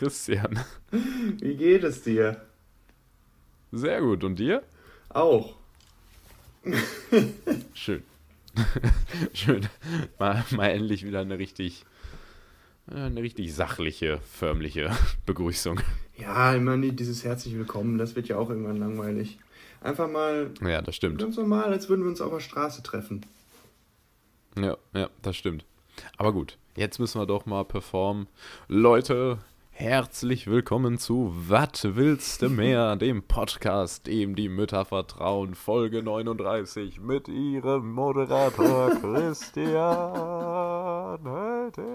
Christian. Wie geht es dir? Sehr gut. Und dir? Auch. Schön. Schön. Mal, mal endlich wieder eine richtig, eine richtig sachliche, förmliche Begrüßung. Ja, immer dieses herzlich willkommen, das wird ja auch irgendwann langweilig. Einfach mal Ja, das stimmt. ganz normal, als würden wir uns auf der Straße treffen. Ja, ja, das stimmt. Aber gut, jetzt müssen wir doch mal performen. Leute, herzlich willkommen zu Was willst du mehr, dem Podcast, dem die Mütter vertrauen, Folge 39 mit ihrem Moderator Christian Hölting.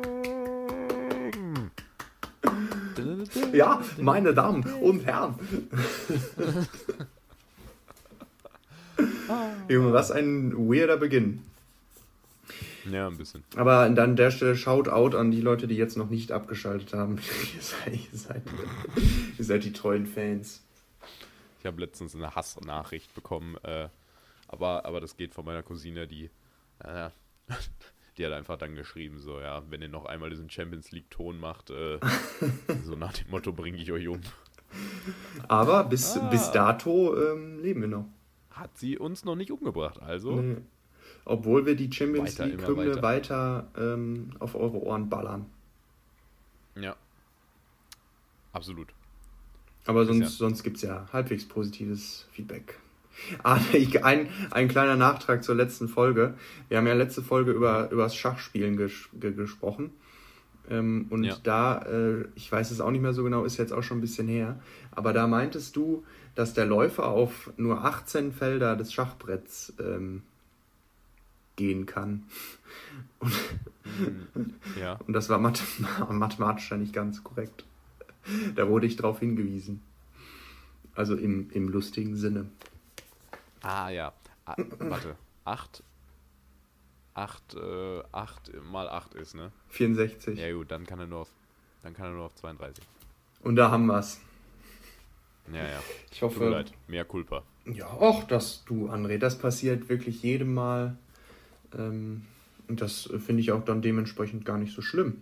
Ja, meine Damen und Herren. Junge, was ein weirder Beginn. Ja, ein bisschen. Aber an der Stelle Shoutout an die Leute, die jetzt noch nicht abgeschaltet haben. ihr, seid, ihr, seid, ihr seid die treuen Fans. Ich habe letztens eine Hassnachricht bekommen, äh, aber, aber das geht von meiner Cousine, die, äh, die hat einfach dann geschrieben, so, ja, wenn ihr noch einmal diesen Champions League-Ton macht, äh, so nach dem Motto bringe ich euch um. Aber bis, Ah. bis dato ähm, leben wir noch. Hat sie uns noch nicht umgebracht, also Nee. Obwohl wir die Champions Weiter, League-Hymne weiter, ähm, auf eure Ohren ballern. ja. Absolut. Aber sonst, Christian. sonst gibt es ja halbwegs positives Feedback. Ah, ein, ein kleiner Nachtrag zur letzten Folge. Wir haben ja letzte Folge über, über das Schachspielen ges ge gesprochen. Ähm, und Ja. da, äh, ich weiß es auch nicht mehr so genau, ist jetzt auch schon ein bisschen her, aber da meintest du, dass der Läufer auf nur 18 Felder des Schachbretts ähm, gehen kann. Und, Ja. und das war mathe mathematisch ja nicht ganz korrekt. Da wurde ich darauf hingewiesen. Also im, im lustigen Sinne. Ah, ja. Ah, warte. 8. 8, äh, 8 mal 8 ist, ne? 64. Ja gut, dann kann er nur auf, dann kann er nur auf 32. Und da haben wir es. Ja, ja. Ich Tut mir hoffe. leid. Mehr Culpa. Ja, auch das, du, André, das passiert wirklich jedem Mal. Ähm, und das finde ich auch dann dementsprechend gar nicht so schlimm.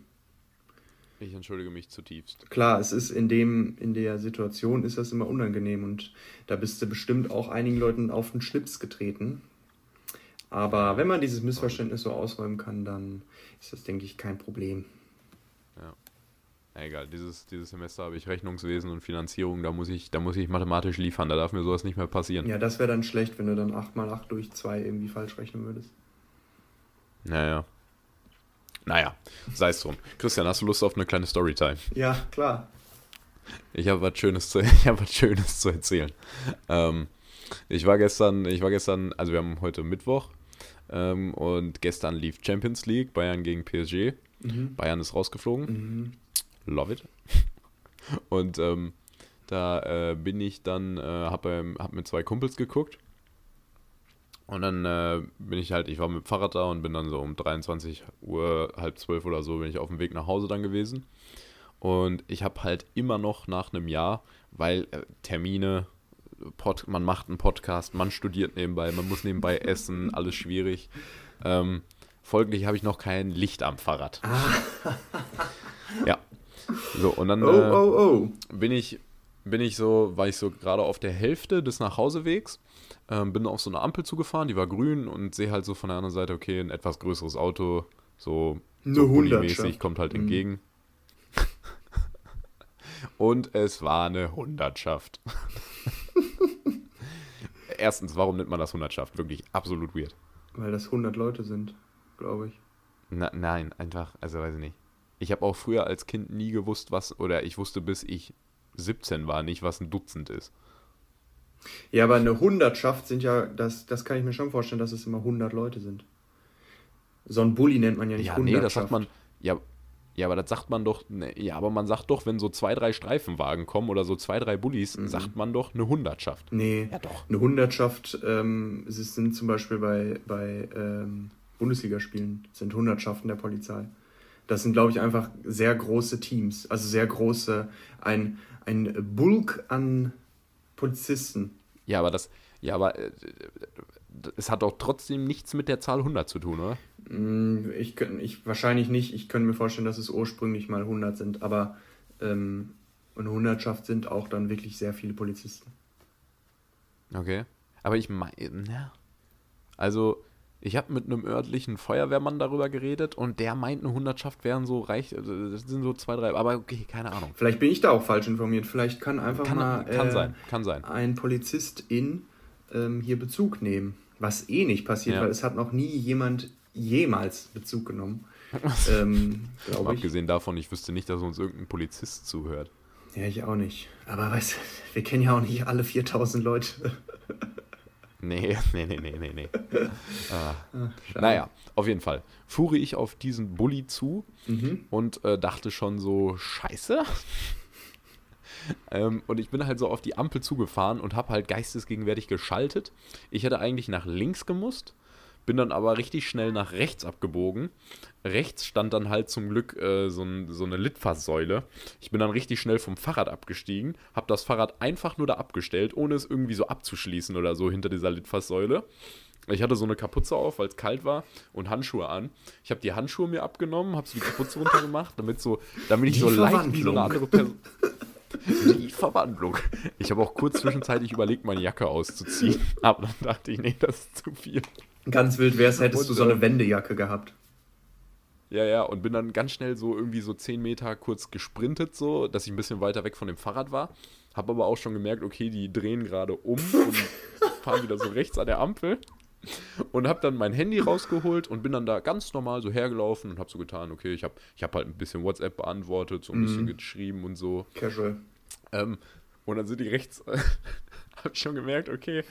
Ich entschuldige mich zutiefst. Klar, es ist in dem, in der Situation ist das immer unangenehm und da bist du bestimmt auch einigen Leuten auf den Schlips getreten. Aber wenn man dieses Missverständnis so ausräumen kann, dann ist das, denke ich, kein Problem. Ja, egal, dieses, dieses Semester habe ich Rechnungswesen und Finanzierung, da muss ich, da muss ich mathematisch liefern, da darf mir sowas nicht mehr passieren. Ja, das wäre dann schlecht, wenn du dann 8 mal 8 durch 2 irgendwie falsch rechnen würdest. Naja. Naja, sei es drum. Christian, hast du Lust auf eine kleine Storytime? Ja, klar. Ich habe was Schönes zu, ich habe was Schönes zu erzählen. Ähm, ich war gestern, ich war gestern, also wir haben heute Mittwoch ähm, und gestern lief Champions League, Bayern gegen PSG. Mhm. Bayern ist rausgeflogen. Mhm. Love it. Und ähm, da äh, bin ich dann, äh, hab, ähm, hab mit zwei Kumpels geguckt. Und dann äh, bin ich halt, ich war mit dem Fahrrad da und bin dann so um 23 Uhr, halb zwölf oder so, bin ich auf dem Weg nach Hause dann gewesen. Und ich habe halt immer noch nach einem Jahr, weil äh, Termine, Pod, man macht einen Podcast, man studiert nebenbei, man muss nebenbei essen, alles schwierig. Ähm, folglich habe ich noch kein Licht am Fahrrad. Ja. So, und dann Oh, äh, oh, oh. bin ich, bin ich so, war ich so gerade auf der Hälfte des Nachhausewegs, ähm, bin auf so eine Ampel zugefahren, die war grün und sehe halt so von der anderen Seite, okay, ein etwas größeres Auto, so, so Hundertschaft. bulli-mäßig, kommt halt Mhm. entgegen. und es war eine Hundertschaft. Erstens, warum nennt man das Hundertschaft? Wirklich absolut weird. Weil das 100 Leute sind, glaube ich. Na, nein, einfach, also weiß ich nicht. Ich habe auch früher als Kind nie gewusst, was, oder ich wusste bis ich 17 war nicht, was ein Dutzend ist. Ja, aber eine Hundertschaft sind ja, das, das kann ich mir schon vorstellen, dass es immer 100 Leute sind. So ein Bulli nennt man ja nicht Ja, nee, das Hundertschaft. sagt man, ja, ja, aber das sagt man doch, ne, ja, aber man sagt doch, wenn so zwei, drei Streifenwagen kommen oder so zwei, drei Bullis, Mhm. sagt man doch eine Hundertschaft. Nee, Ja, doch. eine Hundertschaft, ähm, es ist- sind zum Beispiel bei, bei ähm, Bundesligaspielen, sind Hundertschaften der Polizei. Das sind, glaube ich, einfach sehr große Teams. Also sehr große, ein, ein Bulk an Polizisten. Ja, aber das, ja, aber äh, es hat doch trotzdem nichts mit der Zahl 100 zu tun, oder? Mm, ich, ich wahrscheinlich nicht. Ich könnte mir vorstellen, dass es ursprünglich mal 100 sind, aber ähm, eine Hundertschaft sind auch dann wirklich sehr viele Polizisten. Okay. Aber ich meine, ja. Also, ich habe mit einem örtlichen Feuerwehrmann darüber geredet und der meint, eine Hundertschaft wären so reich, also, das sind so zwei, drei, aber okay, keine Ahnung. Vielleicht bin ich da auch falsch informiert. Vielleicht kann einfach kann, mal kann äh, sein, kann sein. ein Polizist in ähm, hier Bezug nehmen. Was eh nicht passiert, ja. weil es hat noch nie jemand jemals Bezug genommen. ähm, Abgesehen davon, ich wüsste nicht, dass uns irgendein Polizist zuhört. Ja, ich auch nicht. Aber weißt wir kennen ja auch nicht alle 4000 Leute. Nee, nee, nee, nee, nee, nee. ah. Ach, naja, auf jeden Fall. Fuhre ich auf diesen Bulli zu mhm. und äh, dachte schon so, scheiße. ähm, und ich bin halt so auf die Ampel zugefahren und habe halt geistesgegenwärtig geschaltet. Ich hätte eigentlich nach links gemusst, bin dann aber richtig schnell nach rechts abgebogen. Rechts stand dann halt zum Glück äh, so, ein, so, eine Litfaßsäule. Ich bin dann richtig schnell vom Fahrrad abgestiegen, habe das Fahrrad einfach nur da abgestellt, ohne es irgendwie so abzuschließen oder so hinter dieser Litfaßsäule. Ich hatte so eine Kapuze auf, weil es kalt war und Handschuhe an. Ich habe die Handschuhe mir abgenommen, habe so die Kapuze runtergemacht, damit so, damit ich die so leicht wie so eine andere Person. Die Verwandlung. Ich habe auch kurz zwischenzeitlich überlegt, meine Jacke auszuziehen. Aber dann dachte ich, nee, das ist zu viel. Ganz wild wär's, hättest und, du so eine Wendejacke gehabt. Ja, ja, und bin dann ganz schnell so irgendwie so 10 Meter kurz gesprintet, so, dass ich ein bisschen weiter weg von dem Fahrrad war. Hab aber auch schon gemerkt, okay, die drehen gerade um und fahren wieder so rechts an der Ampel. Und hab dann mein Handy rausgeholt und bin dann da ganz normal so hergelaufen und hab so getan, okay, ich hab, ich hab halt ein bisschen WhatsApp beantwortet, so ein mhm. bisschen geschrieben und so. Casual. Ähm, und dann sind die rechts, habe ich schon gemerkt, okay,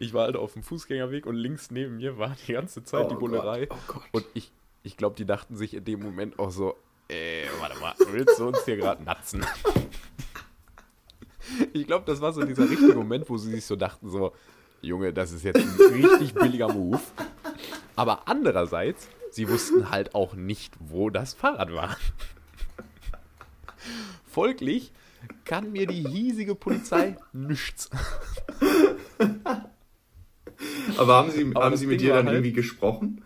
ich war halt auf dem Fußgängerweg und links neben mir war die ganze Zeit oh die Bullerei. Oh und ich, ich glaube, die dachten sich in dem Moment auch so, ey, warte mal, willst du uns hier gerade natzen? ich glaube, das war so dieser richtige Moment, wo sie sich so dachten, so, Junge, das ist jetzt ein richtig billiger Move. Aber andererseits, sie wussten halt auch nicht, wo das Fahrrad war. Folglich kann mir die hiesige Polizei nichts. Aber haben sie, Aber haben sie mit dir dann halt, irgendwie gesprochen?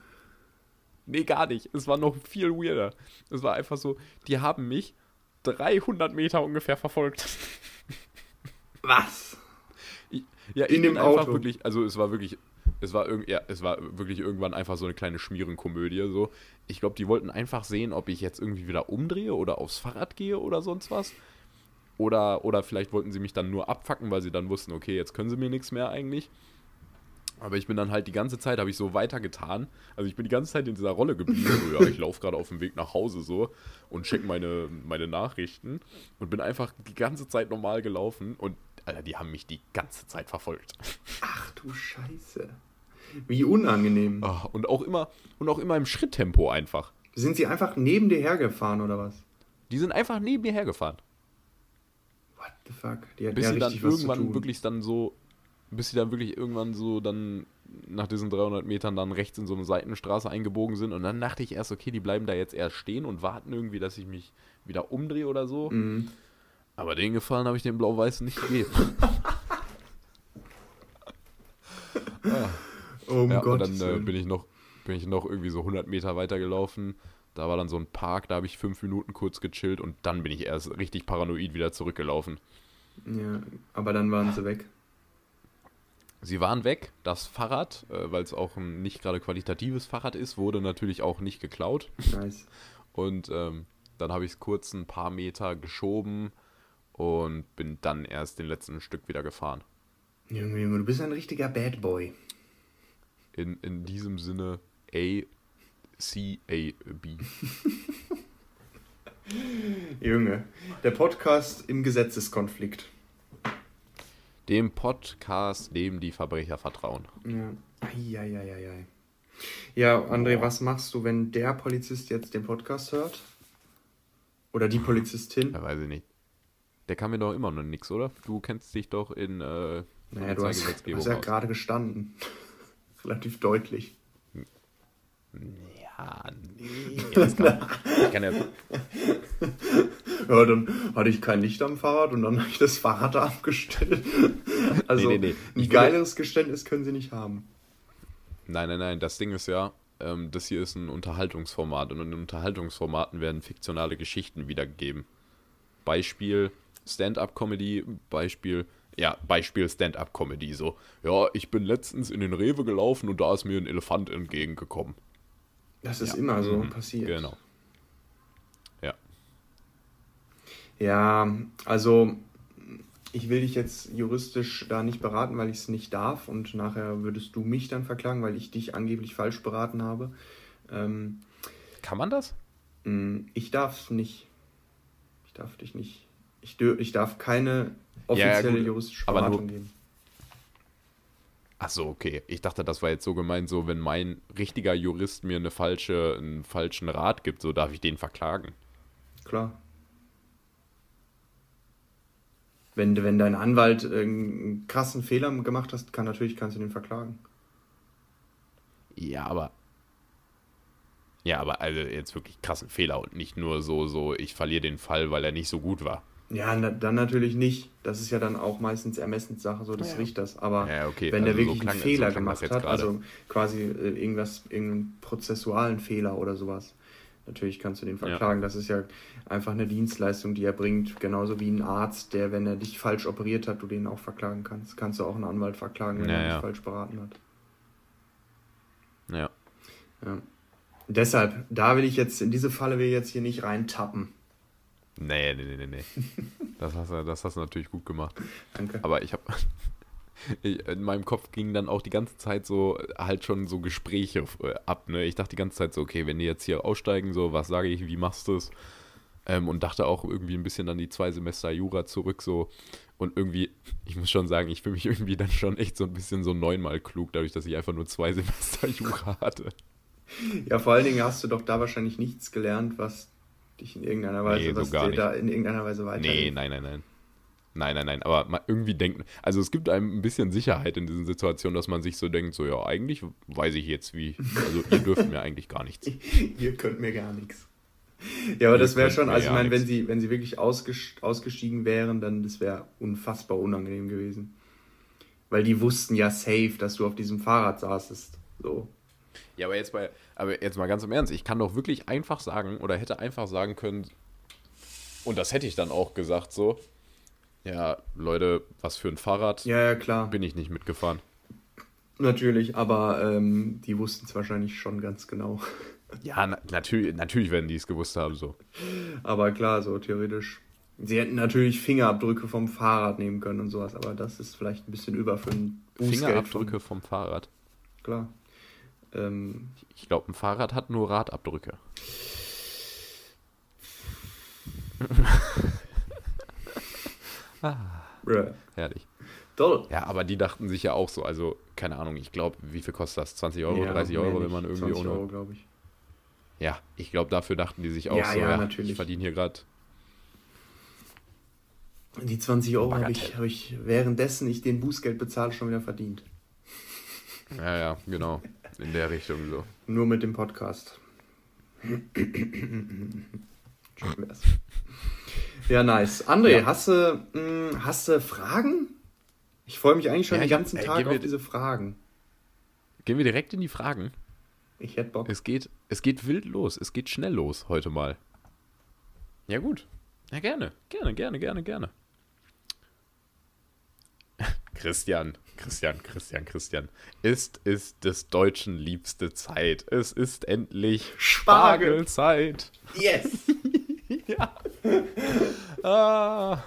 Nee, gar nicht. Es war noch viel weirder. Es war einfach so, die haben mich 300 Meter ungefähr verfolgt. Was? ja, In dem Auto? wirklich, also es war wirklich, es war, irg ja, es war wirklich irgendwann einfach so eine kleine Schmierenkomödie. So. Ich glaube, die wollten einfach sehen, ob ich jetzt irgendwie wieder umdrehe oder aufs Fahrrad gehe oder sonst was. Oder, oder vielleicht wollten sie mich dann nur abfacken, weil sie dann wussten, okay, jetzt können sie mir nichts mehr eigentlich. Aber ich bin dann halt die ganze Zeit, habe ich so weitergetan. Also ich bin die ganze Zeit in dieser Rolle geblieben. So, ja, ich laufe gerade auf dem Weg nach Hause so und check meine, meine Nachrichten und bin einfach die ganze Zeit normal gelaufen. Und Alter, die haben mich die ganze Zeit verfolgt. Ach du Scheiße. Wie unangenehm. Oh, und auch immer, und auch immer im Schritttempo einfach. Sind sie einfach neben dir hergefahren oder was? Die sind einfach neben mir hergefahren. What the fuck? Die Bis ja sie dann irgendwann wirklich dann so, bis sie dann wirklich irgendwann so dann nach diesen 300 Metern dann rechts in so eine Seitenstraße eingebogen sind und dann dachte ich erst, okay, die bleiben da jetzt erst stehen und warten irgendwie, dass ich mich wieder umdrehe oder so. Mhm. Aber den Gefallen habe ich dem Blau-Weißen nicht gegeben. ah. Oh ja, Gott. Und dann äh, bin ich noch bin ich noch irgendwie so 100 Meter weiter gelaufen. Da war dann so ein Park, da habe ich fünf Minuten kurz gechillt und dann bin ich erst richtig paranoid wieder zurückgelaufen. Ja, aber dann waren sie weg. Sie waren weg. Das Fahrrad, äh, weil es auch ein nicht gerade qualitatives Fahrrad ist, wurde natürlich auch nicht geklaut. Nice. Und ähm, dann habe ich es kurz ein paar Meter geschoben und bin dann erst den letzten Stück wieder gefahren. Junge, Junge, du bist ein richtiger Bad Boy. In, in diesem Sinne A, C, A, B. Junge, der Podcast im Gesetzeskonflikt dem Podcast, dem die Verbrecher vertrauen. Ja. Eieieiei. Ja, André, was machst du, wenn der Polizist jetzt den Podcast hört? Oder die Polizistin? Ja, weiß ich nicht. Der kann mir doch immer noch nichts, oder? Du kennst dich doch in äh, naja, du hast, du hast ja gerade gestanden. Relativ deutlich. Ja, nee. Das kann, ich kann ja. ja, dann hatte ich kein Licht am Fahrrad und dann habe ich das Fahrrad abgestellt. Also nee, nee, nee. ein geileres Geständnis können sie nicht haben. Nein, nein, nein. Das Ding ist ja, ähm, das hier ist ein Unterhaltungsformat und in Unterhaltungsformaten werden fiktionale Geschichten wiedergegeben. Beispiel Stand-up-Comedy, Beispiel, ja, Beispiel Stand-up-Comedy. So, ja, ich bin letztens in den Rewe gelaufen und da ist mir ein Elefant entgegengekommen. Das ist Ja. immer so Mhm. passiert. Genau. Ja. Ja, also ich will dich jetzt juristisch da nicht beraten, weil ich es nicht darf und nachher würdest du mich dann verklagen, weil ich dich angeblich falsch beraten habe. Ähm, Kann man das? mh, ich darf nicht. Ich darf dich nicht. Ich, ich darf keine offizielle gut, juristische aber nur- Beratung geben. Ach so, okay. Ich dachte, das war jetzt so gemeint, so wenn mein richtiger Jurist mir eine falsche, einen falschen Rat gibt, so darf ich den verklagen. Klar. Wenn, wenn dein Anwalt einen krassen Fehler gemacht hast, kann natürlich kannst du den verklagen. Ja, aber. Ja, aber also jetzt wirklich krassen Fehler und nicht nur so, so, ich verliere den Fall, weil er nicht so gut war. Ja, na, dann natürlich nicht. Das ist ja dann auch meistens Ermessenssache so des Ja. Richters. Aber Ja, okay, wenn der also so wirklich klang- einen so Fehler das gemacht hat, also quasi äh, irgendwas, irgendeinen prozessualen Fehler oder sowas, natürlich kannst du den verklagen. Das ist ja einfach eine Dienstleistung, die er bringt. Genauso wie ein Arzt, der, wenn er dich falsch operiert hat, du den auch verklagen kannst. Kannst du auch einen Anwalt verklagen, wenn Ja, er dich ja. falsch beraten hat. Ja. Ja. Deshalb, da will ich jetzt, in diese Falle will ich jetzt hier nicht reintappen. Nee, nee, nee, nee, nee. Das hast du, das hast du natürlich gut gemacht. Danke. Aber ich habe. In meinem Kopf gingen dann auch die ganze Zeit so halt schon so Gespräche äh, ab. Ne? Ich dachte die ganze Zeit so, okay, wenn die jetzt hier aussteigen, so, was sage ich, wie machst du es? Ähm, und dachte auch irgendwie ein bisschen an die zwei Semester Jura zurück, so. Und irgendwie, ich muss schon sagen, ich fühle mich irgendwie dann schon echt so ein bisschen so neunmal klug, dadurch, dass ich einfach nur zwei Semester Jura hatte. Ja, vor allen Dingen hast du doch da wahrscheinlich nichts gelernt, was dich in irgendeiner Weise, Nee, so was dir nicht. da in irgendeiner Weise weiterhilft. Nee, nein, nein, nein. Nein, nein, nein. Aber man irgendwie denkt, also es gibt einem ein bisschen Sicherheit in diesen Situationen, dass man sich so denkt, so ja, eigentlich weiß ich jetzt wie. Also ihr dürft mir eigentlich gar nichts. Ihr könnt mir gar nichts. Ja, aber das wäre schon, also ich meine, wenn sie, wenn sie wirklich ausges ausgestiegen wären, dann das wäre unfassbar unangenehm gewesen. Weil die wussten ja safe, dass du auf diesem Fahrrad saßest. So. Ja, aber jetzt mal, aber jetzt mal ganz im Ernst, ich kann doch wirklich einfach sagen oder hätte einfach sagen können, und das hätte ich dann auch gesagt, so, ja, Leute, was für ein Fahrrad Ja, ja, klar. bin ich nicht mitgefahren. Natürlich, aber ähm, die wussten es wahrscheinlich schon ganz genau. Ja, na, natürlich, natürlich werden die es gewusst haben, so. Aber klar, so theoretisch. Sie hätten natürlich Fingerabdrücke vom Fahrrad nehmen können und sowas, aber das ist vielleicht ein bisschen über für ein Bußgeld. Fingerabdrücke vom Fahrrad. Klar. Ähm, Ich glaube, ein Fahrrad hat nur Radabdrücke. bruh. Herrlich. Toll. Ja, aber die dachten sich ja auch so, also, keine Ahnung, ich glaube, wie viel kostet das? 20 Euro, 30 Euro, wenn man irgendwie 20 ohne. Euro, glaube ich. Ja, ich glaube, dafür dachten die sich auch Ja, so, ja, ja, natürlich. ich verdiene hier gerade. Die 20 Euro habe ich, hab ich, währenddessen ich den Bußgeld bezahle, schon wieder verdient. Ja, ja, genau. In der Richtung so. Nur mit dem Podcast. Ja, nice. André, Ja. hast, du, mh, hast du Fragen? Ich freue mich eigentlich schon Ja, den ich hab- ganzen ey, Tag auf diese Fragen. Gehen wir direkt in die Fragen. Ich hätte Bock. Es geht, es geht wild los. Es geht schnell los heute mal. Ja, gut. Ja, gerne. Gerne, gerne, gerne, gerne. Christian, Christian, Christian, Christian. Ist ist des Deutschen liebste Zeit. Es ist endlich Spargel. Spargelzeit. Yes! ja. Ah.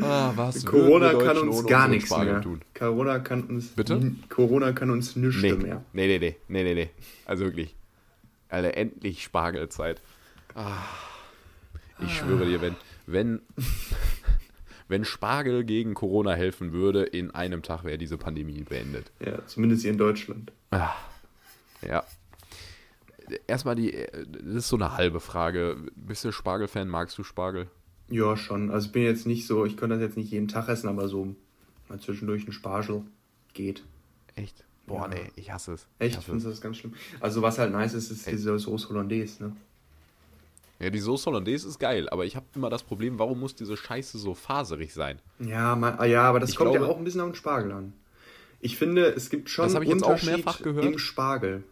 Ah, was Corona kann uns ohne gar nichts mehr. tun? Corona kann uns. Bitte? Corona kann uns nichts Nee. mehr. nee, nee, nee, nee, nee, nee. Also wirklich. Alter, endlich Spargelzeit. Ah. Ich schwöre dir, wenn, wenn, wenn Spargel gegen Corona helfen würde, in einem Tag wäre diese Pandemie beendet. Ja, zumindest hier in Deutschland. Ah. Ja. Erstmal die, das ist so eine halbe Frage. Bist du Spargel-Fan? Magst du Spargel? Ja, schon. Also ich bin jetzt nicht so, ich könnte das jetzt nicht jeden Tag essen, aber so mal zwischendurch ein Spargel geht. Echt? Boah, Ja. nee, ich hasse es. Echt? Ich es. du das ganz schlimm? Also was halt nice ist, ist Echt? diese Sauce Hollandaise, ne? Ja, die Sauce Hollandaise ist geil, aber ich habe immer das Problem, warum muss diese Scheiße so faserig sein? Ja, ma- ah, ja, aber das Ich kommt ja glaube- auch ein bisschen auf den Spargel an. Ich finde, es gibt schon Das ich jetzt auch Unterschied mehrfach gehört. im Spargel.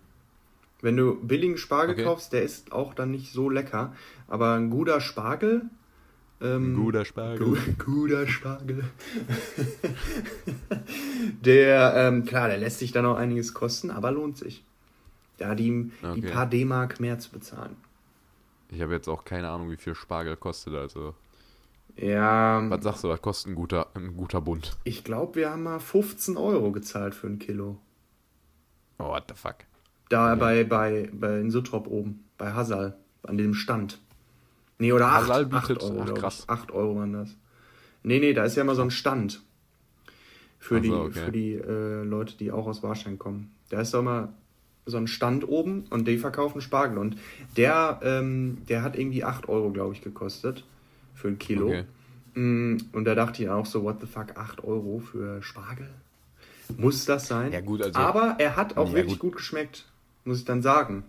Wenn du billigen Spargel Okay. kaufst, der ist auch dann nicht so lecker. Aber ein guter Spargel. Ähm, Guter Spargel. Gu guter Spargel. der, ähm, klar, der lässt sich dann auch einiges kosten, aber lohnt sich. Da die, die Okay. paar D-Mark mehr zu bezahlen. Ich habe jetzt auch keine Ahnung, wie viel Spargel kostet. Also, Ja, was sagst du, was kostet ein guter, ein guter Bund? ich glaube, wir haben mal 15 Euro gezahlt für ein Kilo. Oh, what the fuck? Da bei, bei, bei in Suttrop oben, bei Hasal, an dem Stand. Nee, oder 8, Hasal 8 bietet- Euro, ach, krass. 8 Euro waren das. Nee, nee, da ist ja immer so ein Stand. Für Ach die, okay. für die äh, Leute, die auch aus Warstein kommen. Da ist doch immer so ein Stand oben und die verkaufen Spargel. Und der, ähm, der hat irgendwie 8 Euro, glaube ich, gekostet. Für ein Kilo. Okay. Mm, Und da dachte ich auch so, what the fuck, 8 Euro für Spargel? Muss das sein? Ja, gut, also- Aber er hat auch Ja, wirklich gut. gut. geschmeckt, muss ich dann sagen.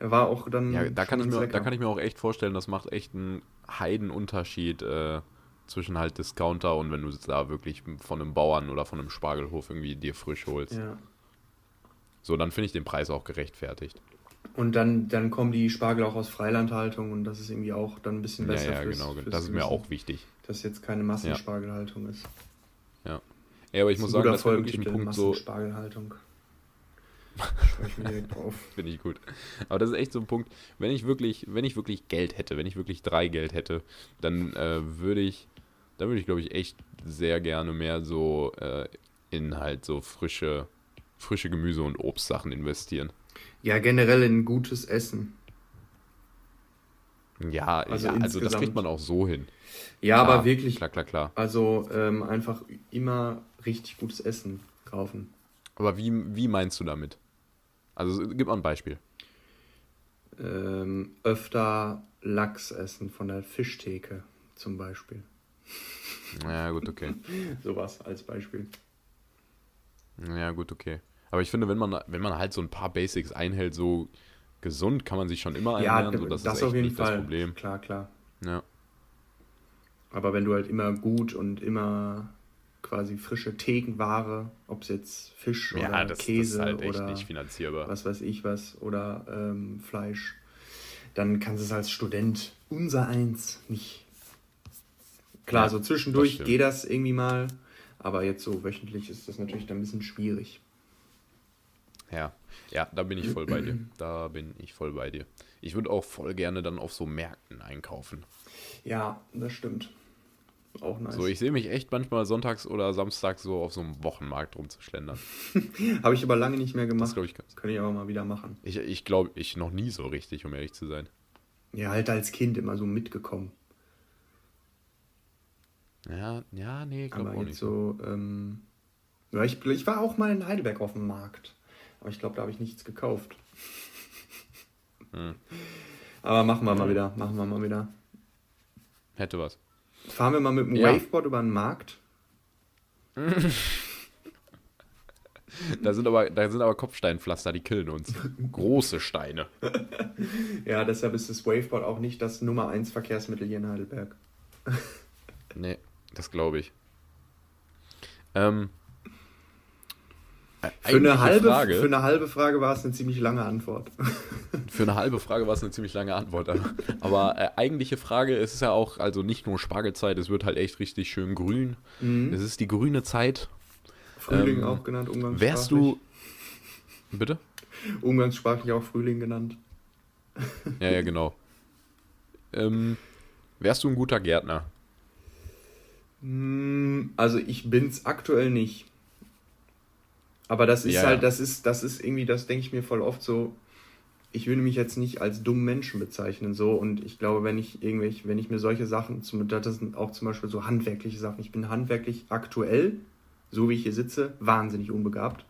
Er war auch dann. Ja, da kann, ich mir, da kann ich mir auch echt vorstellen, das macht echt einen Heidenunterschied äh, zwischen halt Discounter und wenn du es da wirklich von einem Bauern oder von einem Spargelhof irgendwie dir frisch holst. Ja. So, dann finde ich den Preis auch gerechtfertigt. Und dann, dann kommen die Spargel auch aus Freilandhaltung und das ist irgendwie auch dann ein bisschen Ja, besser. ja, fürs- genau. fürs Das ist mir auch wichtig. Dass jetzt keine Massenspargelhaltung ist. Ja. Ja, aber ich muss sagen, das war wirklich ein Punkt so, Massenspargelhaltung. Schreibe ich mir direkt auf. Finde ich gut. Aber das ist echt so ein Punkt, wenn ich wirklich, wenn ich wirklich Geld hätte, wenn ich wirklich drei Geld hätte, dann äh, würde ich, dann würde ich, glaube ich, echt sehr gerne mehr so äh, in halt so frische, frische Gemüse- und Obstsachen investieren. Ja, generell in gutes Essen. Ja, Also ja, also das kriegt man auch so hin. Ja, Klar, aber wirklich. Klar, klar, klar. Also ähm, einfach immer richtig gutes Essen kaufen. Aber wie, wie meinst du damit? Also gib mal ein Beispiel. Ähm, öfter Lachs essen von der Fischtheke zum Beispiel. Ja, gut, okay. Sowas als Beispiel. Ja, gut, okay. Aber ich finde, wenn man, wenn man halt so ein paar Basics einhält, so gesund kann man sich schon immer Ja, ernähren. so, das, das ist auf echt jeden nicht Fall. das Problem. Klar, klar. Ja. Aber wenn du halt immer gut und immer quasi frische Thekenware, ob es jetzt Fisch Ja, oder das, das Käse ist halt echt oder nicht finanzierbar. was weiß ich was oder ähm, Fleisch, dann kannst du es als Student unser eins nicht. Klar, Ja, so das zwischendurch geht das irgendwie mal, aber jetzt so wöchentlich ist das natürlich dann ein bisschen schwierig. Ja. ja, da bin ich voll bei dir. Da bin ich voll bei dir. Ich würde auch voll gerne dann auf so Märkten einkaufen. Ja, das stimmt. Auch nice. So, ich sehe mich echt manchmal sonntags oder samstags so auf so einem Wochenmarkt rumzuschlendern. Habe ich aber lange nicht mehr Das gemacht. glaube ich ganz. Kann ich aber mal wieder machen. Ich, ich glaube, ich noch nie so richtig, um ehrlich zu sein. Ja, halt als Kind immer so mitgekommen. Ja, ja, nee, glaube auch nicht. So. so, ähm, ja, ich, ich war auch mal in Heidelberg auf dem Markt. Aber ich glaube, da habe ich nichts gekauft. Hm. Aber machen wir mal wieder, machen wir mal wieder. Hätte was. Fahren wir mal mit dem Ja. Waveboard über den Markt. Da sind aber, da sind aber Kopfsteinpflaster, die killen uns. Große Steine. Ja, deshalb ist das Waveboard auch nicht das Nummer 1 Verkehrsmittel hier in Heidelberg. Nee, das glaube ich. Ähm, äh, Für eine, halbe, Frage, für eine halbe Frage war es eine ziemlich lange Antwort. für eine halbe Frage war es eine ziemlich lange Antwort. Aber, äh, eigentliche Frage, es ist ja auch, also nicht nur Spargelzeit, es wird halt echt richtig schön grün. Mhm. Es ist die grüne Zeit. Frühling Ähm, auch genannt, umgangssprachlich. Wärst du. Bitte? Umgangssprachlich auch Frühling genannt. Ja, ja, genau. Ähm, wärst du ein guter Gärtner? Mm, Also ich bin's aktuell nicht. Aber das ist Ja, halt, das ist, das ist irgendwie, das denke ich mir voll oft so. Ich würde mich jetzt nicht als dummen Menschen bezeichnen, so. Und ich glaube, wenn ich irgendwelche, wenn ich mir solche Sachen, zum, das sind auch zum Beispiel so handwerkliche Sachen. Ich bin handwerklich aktuell, so wie ich hier sitze, wahnsinnig unbegabt.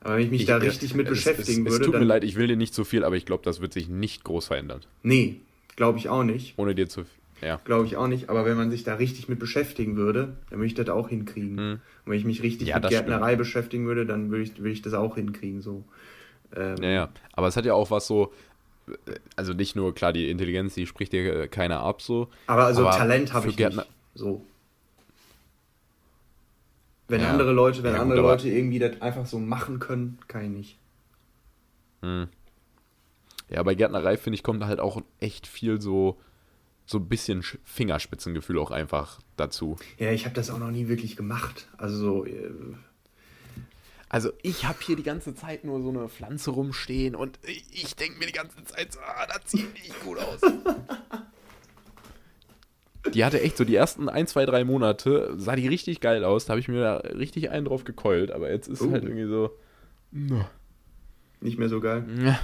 Aber wenn ich mich da Ich- richtig mit es, beschäftigen es, es würde, tut dann. mir leid, ich will dir nicht zu viel, aber ich glaube, das wird sich nicht groß verändern. Nee, glaube ich auch nicht. Ohne dir zu. Ja. Glaube ich auch nicht. Aber wenn man sich da richtig mit beschäftigen würde, dann würde ich das auch hinkriegen. Hm. Und wenn ich mich richtig Ja, mit Gärtnerei beschäftigen würde, dann würde ich, würde ich das auch hinkriegen. So. Ähm, Ja, ja. Aber es hat ja auch was so. Also nicht nur, klar, die Intelligenz, die spricht dir keiner ab so. Aber also Aber Talent habe ich Gärtner- nicht. So. Wenn Ja. andere Leute, wenn Ja, gut, andere aber- Leute irgendwie das einfach so machen können, kann ich nicht. Hm. Ja, bei Gärtnerei, finde ich, kommt halt auch echt viel so, so ein bisschen Fingerspitzengefühl auch einfach dazu. Ja, ich habe das auch noch nie wirklich gemacht. Also so. Äh also ich habe hier die ganze Zeit nur so eine Pflanze rumstehen und ich denke mir die ganze Zeit so, ah, das sieht nicht gut aus. die hatte echt so die ersten ein, zwei, drei Monate, sah die richtig geil aus. Da habe ich mir da richtig einen drauf gekeult, aber jetzt ist uh. halt irgendwie so. No. Nicht mehr so geil. Ja.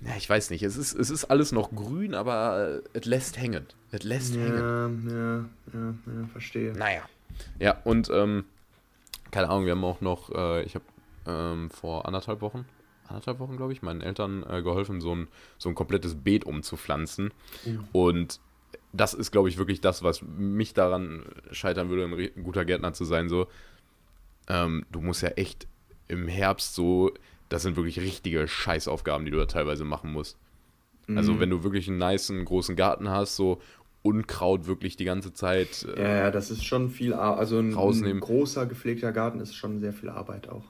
Ja, ich weiß nicht. Es ist, es ist alles noch grün, aber es lässt hängen. Es lässt ja, hängen. Ja, ja, ja, verstehe. Naja. Ja, und ähm, keine Ahnung, wir haben auch noch, äh, ich habe ähm, vor anderthalb Wochen, anderthalb Wochen, glaube ich, meinen Eltern äh, geholfen, so ein, so ein komplettes Beet umzupflanzen. Mhm. Und das ist, glaube ich, wirklich das, was mich daran scheitern würde, ein, guter Gärtner zu sein. So, ähm, du musst ja echt im Herbst so, das sind wirklich richtige Scheißaufgaben, die du da teilweise machen musst. Also, mhm. Also, wenn du wirklich einen nice, großen Garten hast, so Unkraut wirklich die ganze Zeit. Äh, ja, ja, das ist schon viel Arbeit. Also ein, ein, großer gepflegter Garten ist schon sehr viel Arbeit auch.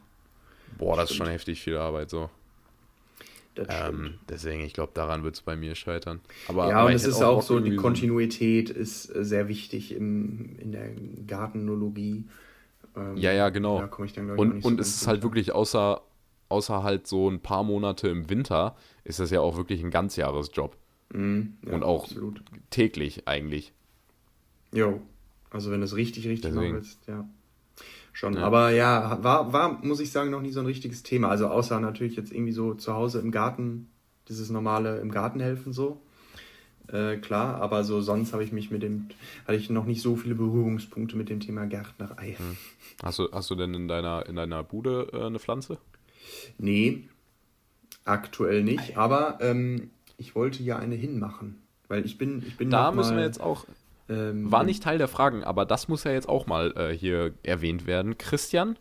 Boah, das, das ist schon heftig viel Arbeit so. Ähm, deswegen, ich glaube, daran wird es bei mir scheitern. Aber, ja, aber und es ist auch so, die Kontinuität ist äh, sehr wichtig im, in der Gartenologie. Ähm, ja, ja, genau. Ich dann, und und so es ist halt wirklich außer, außer halt so ein paar Monate im Winter, ist das ja auch wirklich ein Ganzjahresjob. Mhm, ja, und auch absolut. täglich eigentlich. Jo, also wenn du es richtig, richtig Deswegen. machen willst, ja. Schon. Ja. Aber ja, war, war, muss ich sagen, noch nie so ein richtiges Thema. Also außer natürlich jetzt irgendwie so zu Hause im Garten, dieses normale im Garten helfen so. Äh, klar, aber so sonst habe ich mich mit dem, hatte ich noch nicht so viele Berührungspunkte mit dem Thema Gärtnerei. Hm. Hast du, hast du denn in deiner, in deiner Bude äh, eine Pflanze? Nee, aktuell nicht. Aber ähm, ich wollte ja eine hinmachen. Weil ich bin, ich bin. Da müssen mal, wir jetzt auch. Ähm, war nicht Teil der Fragen, aber das muss ja jetzt auch mal äh, hier erwähnt werden. Christian,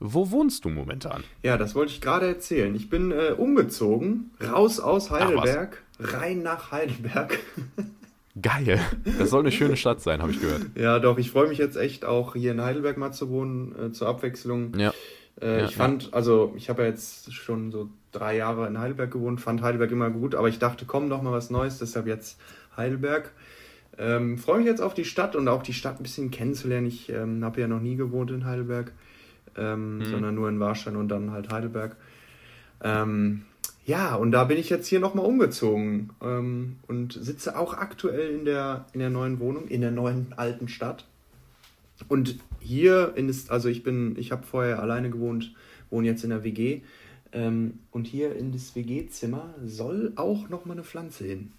wo wohnst du momentan? Ja, das wollte ich gerade erzählen. Ich bin äh, umgezogen, raus aus Heidelberg, rein nach Heidelberg. Geil. Das soll eine schöne Stadt sein, habe ich gehört. Ja, doch, ich freue mich jetzt echt auch hier in Heidelberg mal zu wohnen, äh, zur Abwechslung. Ja. Äh, ja ich fand, also ich habe ja jetzt schon so drei Jahre in Heidelberg gewohnt, fand Heidelberg immer gut, aber ich dachte, komm, noch mal was Neues, deshalb jetzt Heidelberg. Ähm, Freue mich jetzt auf die Stadt und auch die Stadt ein bisschen kennenzulernen. Ich ähm, habe ja noch nie gewohnt in Heidelberg, ähm, mhm. sondern nur in Warstein und dann halt Heidelberg. Ähm, ja, und da bin ich jetzt hier nochmal umgezogen ähm, und sitze auch aktuell in der, in der neuen Wohnung, in der neuen alten Stadt. Und hier, in das, also ich bin, ich habe vorher alleine gewohnt, wohne jetzt in der WG ähm, und hier in das WG-Zimmer soll auch noch mal eine Pflanze hin.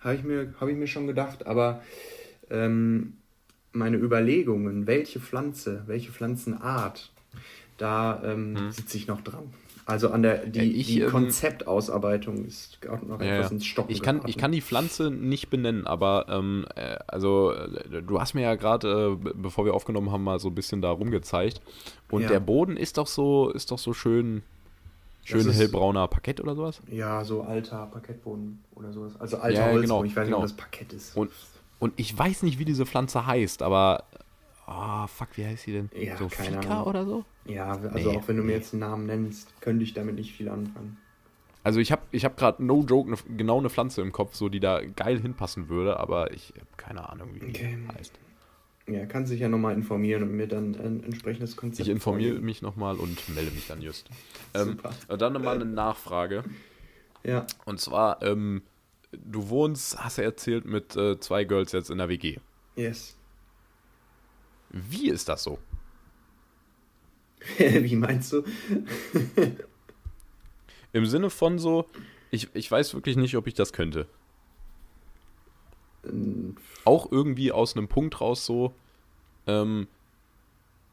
Habe ich, mir, hab ich mir schon gedacht, aber ähm, meine Überlegungen, welche Pflanze, welche Pflanzenart, da ähm, hm. sitze ich noch dran. Also an der die, ja, ich, die ähm, Konzeptausarbeitung ist gerade noch ja, etwas ins Stocken ich kann, ich kann die Pflanze nicht benennen, aber ähm, äh, also äh, du hast mir ja gerade, äh, bevor wir aufgenommen haben, mal so ein bisschen da rumgezeigt. Und ja. der Boden ist doch so, ist doch so schön Schön hellbrauner Parkett oder sowas? Ja, so alter Parkettboden oder sowas. Also alter ja, Holzboden, genau, ich weiß genau. nicht, ob das Parkett ist. Und, und ich weiß nicht, wie diese Pflanze heißt, aber. Oh, fuck, wie heißt sie denn? Ja, so keine Fika Ahnung. oder so? Ja, also nee, auch wenn du mir jetzt einen Namen nennst, könnte ich damit nicht viel anfangen. Also ich habe ich hab gerade, no joke, ne, genau eine Pflanze im Kopf, so die da geil hinpassen würde, aber ich habe keine Ahnung, wie okay. die heißt. Ja, kann sich ja nochmal informieren und mir dann ein entsprechendes Konzept. Ich informiere vorgeben. mich nochmal und melde mich dann just. Ähm, Super. dann nochmal eine Nachfrage. Ja. Und zwar, ähm, du wohnst, hast du erzählt, mit äh, zwei Girls jetzt in der WG. Yes. Wie ist das so? Wie meinst du? Im Sinne von so, ich, ich weiß wirklich nicht, ob ich das könnte auch irgendwie aus einem Punkt raus so, ähm,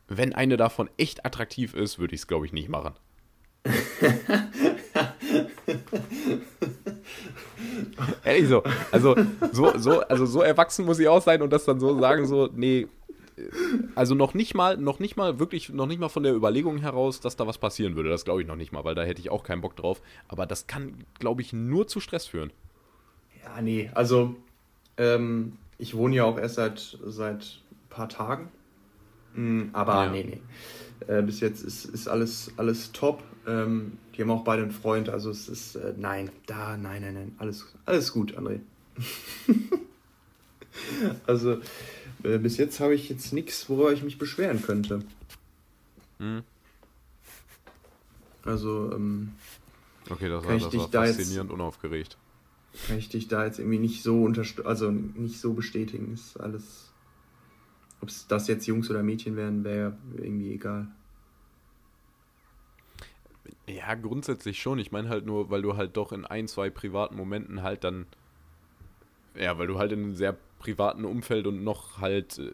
wenn eine davon echt attraktiv ist, würde ich es, glaube ich, nicht machen. Ehrlich so. Also so, so, also so erwachsen muss ich auch sein und das dann so sagen, so, nee, also noch nicht mal, noch nicht mal, wirklich, noch nicht mal von der Überlegung heraus, dass da was passieren würde. Das glaube ich noch nicht mal, weil da hätte ich auch keinen Bock drauf. Aber das kann, glaube ich, nur zu Stress führen. Ja, nee, also ähm, ich wohne ja auch erst seit, seit ein paar Tagen. Mhm, aber ja. nee, nee. Äh, bis jetzt ist, ist alles, alles top. Ähm, die haben auch beide einen Freund, also es ist, äh, nein, da, nein, nein, nein, alles, alles gut, André. also, äh, bis jetzt habe ich jetzt nichts, worüber ich mich beschweren könnte. Mhm. Also, ähm, Okay, das war, das war faszinierend jetzt, unaufgeregt. Kann ich dich da jetzt irgendwie nicht so also nicht so bestätigen. Ist alles. Ob es das jetzt Jungs oder Mädchen wären, wäre irgendwie egal. Ja, grundsätzlich schon. Ich meine halt nur, weil du halt doch in ein, zwei privaten Momenten halt dann. Ja, weil du halt in einem sehr privaten Umfeld und noch halt äh,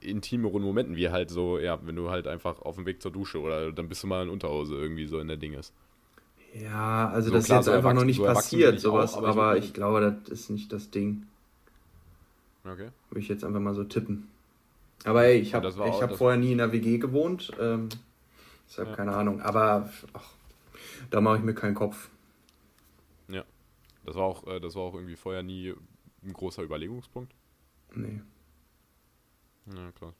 intimeren Momenten, wie halt so, ja, wenn du halt einfach auf dem Weg zur Dusche oder dann bist du mal in Unterhose irgendwie so in der Ding ist. Ja, also so das klar, ist jetzt so einfach noch nicht so passiert, sowas, auch, aber, aber ich, ich, glaube, das ist nicht das Ding. Okay. Würde ich jetzt einfach mal so tippen. Aber ey, ich habe hab vorher nie in der WG gewohnt, ähm, deshalb ja. keine Ahnung. Aber ach, da mache ich mir keinen Kopf. Ja, das war auch, äh, das war auch irgendwie vorher nie ein großer Überlegungspunkt. Nee. Ja, klar.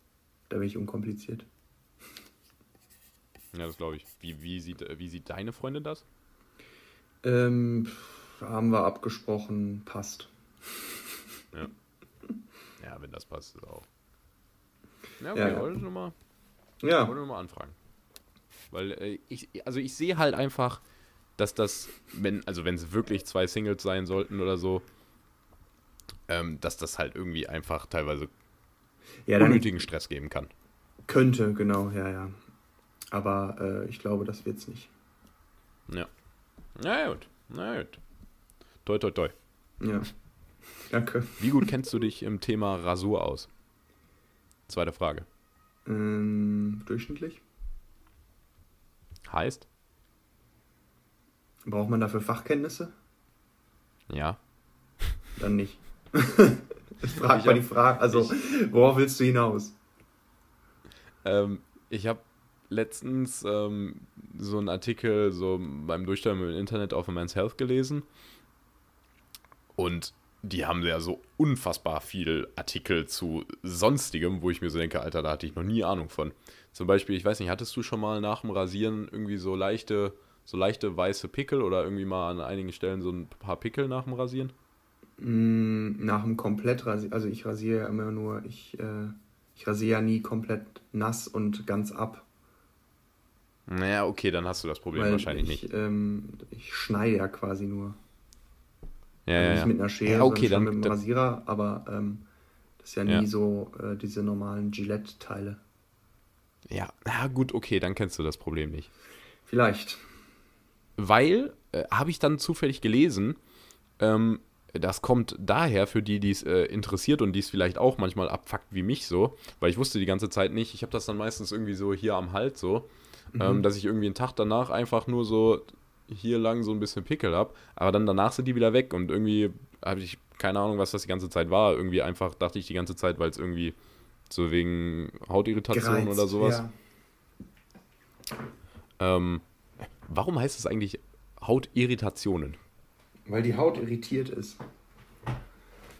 Da bin ich unkompliziert. Ja, das glaube ich. Wie, wie, sieht, wie sieht deine Freundin das? Ähm, haben wir abgesprochen, passt. Ja. Ja, wenn das passt, ist auch. Ja, okay, ja, ja. wollte nochmal ja. wollte noch anfragen. Weil äh, ich, also ich sehe halt einfach, dass das, wenn, also wenn es wirklich zwei Singles sein sollten oder so, ähm, dass das halt irgendwie einfach teilweise ja, unnötigen Stress geben kann. Könnte, genau, ja, ja. Aber äh, ich glaube, das wird's nicht. Ja. Na gut, na gut. Toi, toi, toi. Ja. Danke. Wie gut kennst du dich im Thema Rasur aus? Zweite Frage. Ähm, durchschnittlich. Heißt? Braucht man dafür Fachkenntnisse? Ja. Dann nicht. Ich frage mal die Frage, also ich, worauf willst du hinaus? Ähm, ich habe letztens ähm, so einen Artikel so beim Durchstellen im Internet auf Men's Health gelesen. Und die haben ja so unfassbar viel Artikel zu sonstigem, wo ich mir so denke, Alter, da hatte ich noch nie Ahnung von. Zum Beispiel, ich weiß nicht, hattest du schon mal nach dem Rasieren irgendwie so leichte, so leichte weiße Pickel oder irgendwie mal an einigen Stellen so ein paar Pickel nach dem Rasieren? Mm, nach dem Komplettrasieren, also ich rasiere immer nur, ich, äh, ich rasiere ja nie komplett nass und ganz ab. Naja, okay, dann hast du das Problem Weil wahrscheinlich ich, nicht. Ähm, ich schneide ja quasi nur. Ja, also ja, nicht mit einer Schere, ja, okay, sondern dann, mit einem Rasierer, aber ähm, das ist ja nie ja. so äh, diese normalen Gillette-Teile. Ja, na gut, okay, dann kennst du das Problem nicht. Vielleicht. Weil, äh, habe ich dann zufällig gelesen, ähm, das kommt daher für die, die es äh, interessiert und die es vielleicht auch manchmal abfuckt wie mich so, weil ich wusste die ganze Zeit nicht, ich habe das dann meistens irgendwie so hier am Hals so ähm, mhm. ähm, dass ich irgendwie einen Tag danach einfach nur so hier lang so ein bisschen Pickel habe, aber dann danach sind die wieder weg und irgendwie habe ich keine Ahnung, was das die ganze Zeit war. Irgendwie einfach dachte ich die ganze Zeit, weil es irgendwie so wegen Hautirritation Gereizt, oder sowas. Ja. Ähm, warum heißt es eigentlich Hautirritationen? Weil die Haut irritiert ist.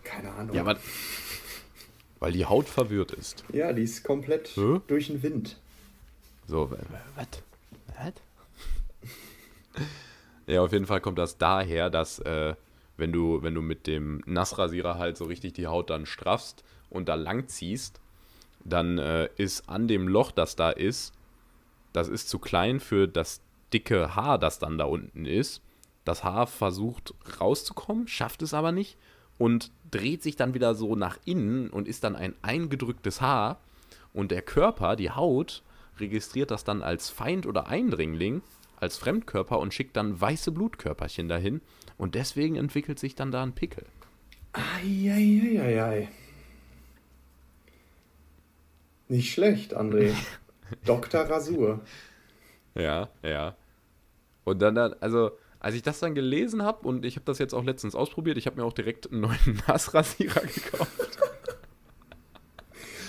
Keine Ahnung. Ja, aber weil die Haut verwirrt ist. Ja, die ist komplett Hä? durch den Wind. So, was? Was? ja, auf jeden Fall kommt das daher, dass äh, wenn du, wenn du mit dem Nassrasierer halt so richtig die Haut dann straffst und da lang ziehst, dann äh, ist an dem Loch, das da ist, das ist zu klein für das dicke Haar, das dann da unten ist. Das Haar versucht rauszukommen, schafft es aber nicht und dreht sich dann wieder so nach innen und ist dann ein eingedrücktes Haar. Und der Körper, die Haut, registriert das dann als Feind oder Eindringling, als Fremdkörper und schickt dann weiße Blutkörperchen dahin. Und deswegen entwickelt sich dann da ein Pickel. Eieieiei. Nicht schlecht, André. Dr. Rasur. Ja, ja. Und dann, dann, also, als ich das dann gelesen habe und ich habe das jetzt auch letztens ausprobiert, ich habe mir auch direkt einen neuen Nassrasierer gekauft.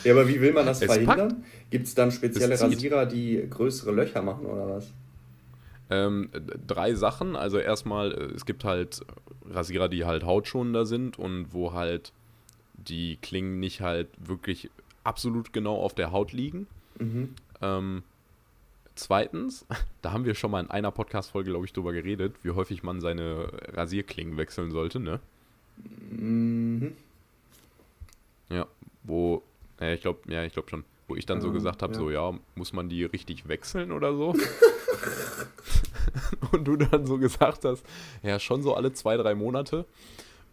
Ja, aber wie will man das es verhindern? Gibt es dann spezielle Rasierer, die größere Löcher machen oder was? Ähm, drei Sachen. Also erstmal, äh, es gibt halt Rasierer, die halt hautschonender sind und wo halt die Klingen nicht halt wirklich absolut genau auf der Haut liegen. Mhm. Ähm, zweitens, da haben wir schon mal in einer Podcast-Folge, glaube ich, drüber geredet, wie häufig man seine Rasierklingen wechseln sollte, ne? Mhm. Ja, wo, ja, ich glaube, ja, ich glaube schon, wo ich dann so gesagt habe, ja. so, ja, muss man die richtig wechseln oder so? Und du dann so gesagt hast, ja, schon so alle zwei, drei Monate.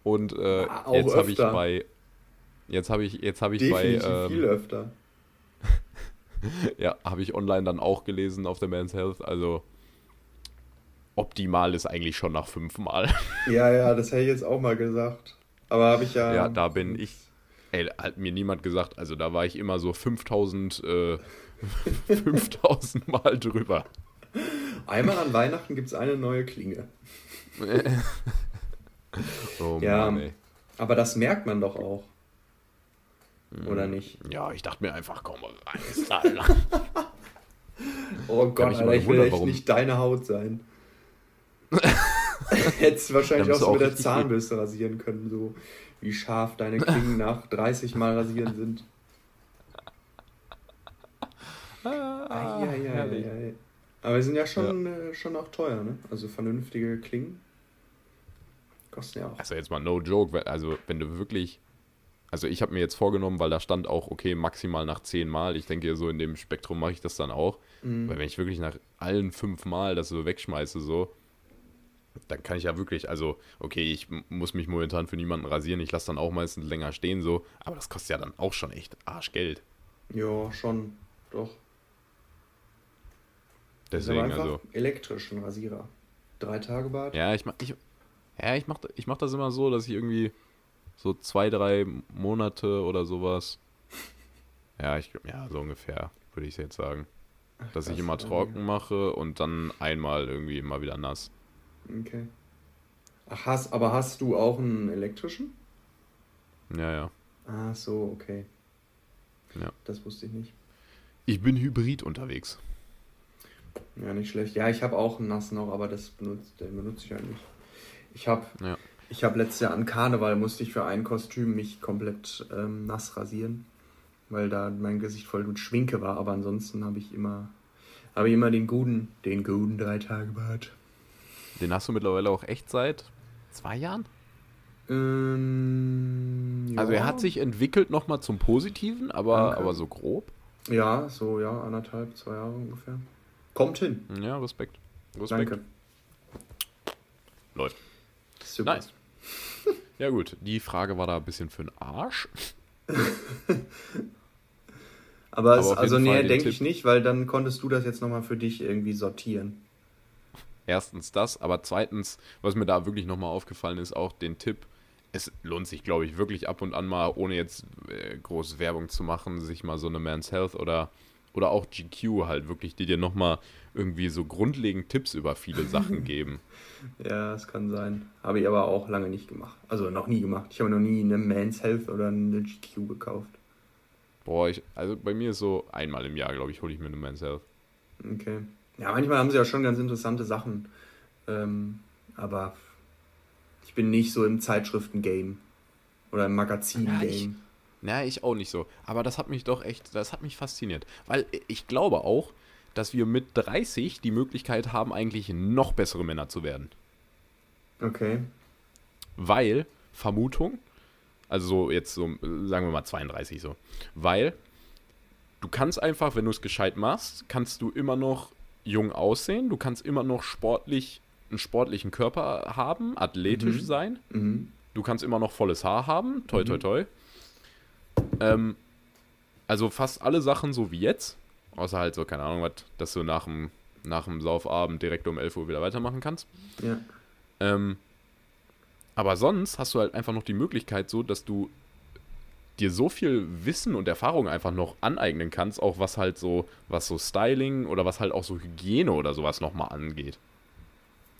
Und äh, ja, jetzt habe ich bei, jetzt habe ich, jetzt habe ich Definitiv bei, ähm, viel öfter. ja, habe ich online dann auch gelesen auf der Men's Health. Also optimal ist eigentlich schon nach fünfmal. Ja, ja, das hätte ich jetzt auch mal gesagt. Aber habe ich ja. Ja, da bin ich. Ey, hat mir niemand gesagt. Also da war ich immer so 5000, äh, 5000 Mal drüber. Einmal an Weihnachten gibt es eine neue Klinge. oh ja, Mann, ey. Aber das merkt man doch auch. Oder hm. nicht? Ja, ich dachte mir einfach, komm rein, Alter. oh Gott, Alter, ich will echt warum... nicht deine Haut sein. Hättest wahrscheinlich auch so mit der Zahnbürste rasieren können, so wie scharf deine Klingen nach 30 Mal rasieren sind. Ah, ja, ja, ja, ja. Aber die sind ja schon, ja. Äh, schon auch teuer, ne? Also vernünftige Klingen kosten ja auch. Also jetzt mal no joke, also wenn du wirklich also ich habe mir jetzt vorgenommen, weil da stand auch, okay, maximal nach zehn Mal. Ich denke, so in dem Spektrum mache ich das dann auch. Mhm. Weil wenn ich wirklich nach allen fünf Mal das so wegschmeiße, so, dann kann ich ja wirklich, also, okay, ich muss mich momentan für niemanden rasieren. Ich lasse dann auch meistens länger stehen, so. Aber das kostet ja dann auch schon echt Arschgeld. Ja, schon, doch. Deswegen, einfach also. elektrischen Rasierer. Drei Tage Bad. Ja, ich mach, ich, ja, ich mach, ich mach das immer so, dass ich irgendwie so zwei, drei Monate oder sowas. Ja, ich ja, so ungefähr, würde ich jetzt sagen. Ach, Dass ich immer trocken mache und dann einmal irgendwie immer wieder nass. Okay. Ach, hast, aber hast du auch einen elektrischen? Ja, ja. Ah, so, okay. Ja. Das wusste ich nicht. Ich bin hybrid unterwegs. Ja, nicht schlecht. Ja, ich habe auch einen nass noch, aber das benutzt, den benutze ich eigentlich. Ich habe ja. Ich habe letztes Jahr an Karneval musste ich für ein Kostüm mich komplett ähm, nass rasieren, weil da mein Gesicht voll mit Schminke war. Aber ansonsten habe ich immer, habe ich immer den guten, den guten drei Tage Bart. Den hast du mittlerweile auch echt seit zwei Jahren? Ähm, ja. Also er hat sich entwickelt nochmal zum Positiven, aber, aber so grob. Ja, so ja, anderthalb, zwei Jahre ungefähr. Kommt hin. Ja, Respekt. Respekt. Danke. Läuft. Super. Nice. Ja, gut, die Frage war da ein bisschen für den Arsch. Aber, Aber es, also, nee, denke ich nicht, weil dann konntest du das jetzt nochmal für dich irgendwie sortieren. Erstens das, aber zweitens, was mir da wirklich nochmal aufgefallen ist, auch den Tipp, es lohnt sich, glaube ich, wirklich ab und an mal, ohne jetzt äh, große Werbung zu machen, sich mal so eine Man's Health oder, oder auch GQ halt wirklich, die dir nochmal irgendwie so grundlegend Tipps über viele Sachen geben. Ja, das kann sein. Habe ich aber auch lange nicht gemacht. Also noch nie gemacht. Ich habe noch nie eine Man's Health oder eine GQ gekauft. Boah, ich, also bei mir ist so einmal im Jahr, glaube ich, hole ich mir eine Man's Health. Okay. Ja, manchmal haben sie ja schon ganz interessante Sachen. Ähm, aber ich bin nicht so im Zeitschriften-Game oder im Magazin-Game. Ja, ich auch nicht so. Aber das hat mich doch echt, das hat mich fasziniert. Weil ich glaube auch, dass wir mit 30 die Möglichkeit haben, eigentlich noch bessere Männer zu werden. Okay. Weil, Vermutung, also so jetzt so, sagen wir mal 32 so, weil du kannst einfach, wenn du es gescheit machst, kannst du immer noch jung aussehen, du kannst immer noch sportlich, einen sportlichen Körper haben, athletisch mhm. sein, mhm. du kannst immer noch volles Haar haben, toi toi mhm. Ähm, also fast alle Sachen so wie jetzt, Außer halt so, keine Ahnung, was, dass du nach dem, nach dem Saufabend direkt um 11 Uhr wieder weitermachen kannst. Ja. Ähm, aber sonst hast du halt einfach noch die Möglichkeit, so dass du dir so viel Wissen und Erfahrung einfach noch aneignen kannst, auch was halt so, was so Styling oder was halt auch so Hygiene oder sowas nochmal angeht.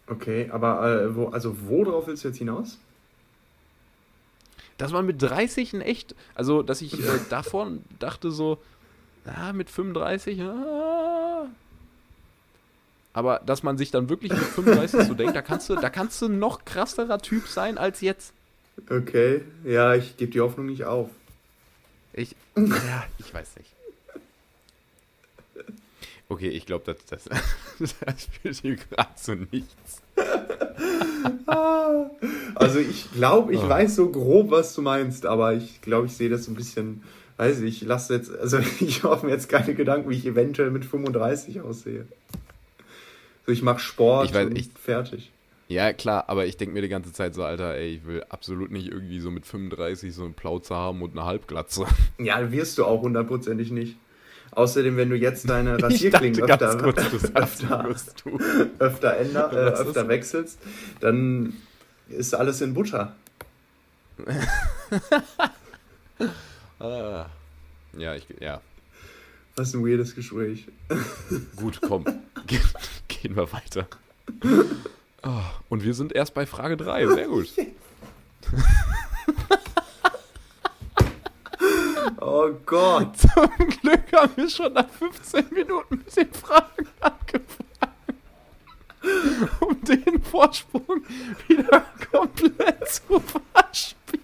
Okay, aber äh, wo, also worauf willst du jetzt hinaus? Dass man mit 30 ein echt, also dass ich äh, davor dachte so, ah, mit 35, ah. Aber dass man sich dann wirklich mit 35 so denkt, da kannst du, da kannst du noch krasserer Typ sein als jetzt. Okay, ja, ich gebe die Hoffnung nicht auf. Ich, ja, ich weiß nicht. Okay, ich glaube, das, das, das führt hier gerade zu nichts. also ich glaube, ich Oh. weiß so grob, was du meinst, aber ich glaube, ich sehe das so ein bisschen, weiß ich, ich lasse jetzt, also ich mache mir jetzt keine Gedanken, wie ich eventuell mit 35 aussehe. So, ich mache Sport Ich weiß, und ich- fertig. Ja, klar, aber ich denke mir die ganze Zeit so, Alter, ey, ich will absolut nicht irgendwie so mit 35 so einen Plauze haben und eine Halbglatze. Ja, wirst du auch hundertprozentig nicht. Außerdem, wenn du jetzt deine Rasierklingen dachte öfter, kurz, öfter, öfter, änder, äh, öfter wechselst, dann ist alles in Butter. Ah. Ja, ich, ja. Was ein weirdes Gespräch. Gut, komm. Ge gehen wir weiter. Ah, und wir sind erst bei Frage 3. Sehr gut. Oh Gott. Zum Glück haben wir schon nach 15 Minuten mit den Fragen angefangen. Um den Vorsprung wieder komplett zu verspielen.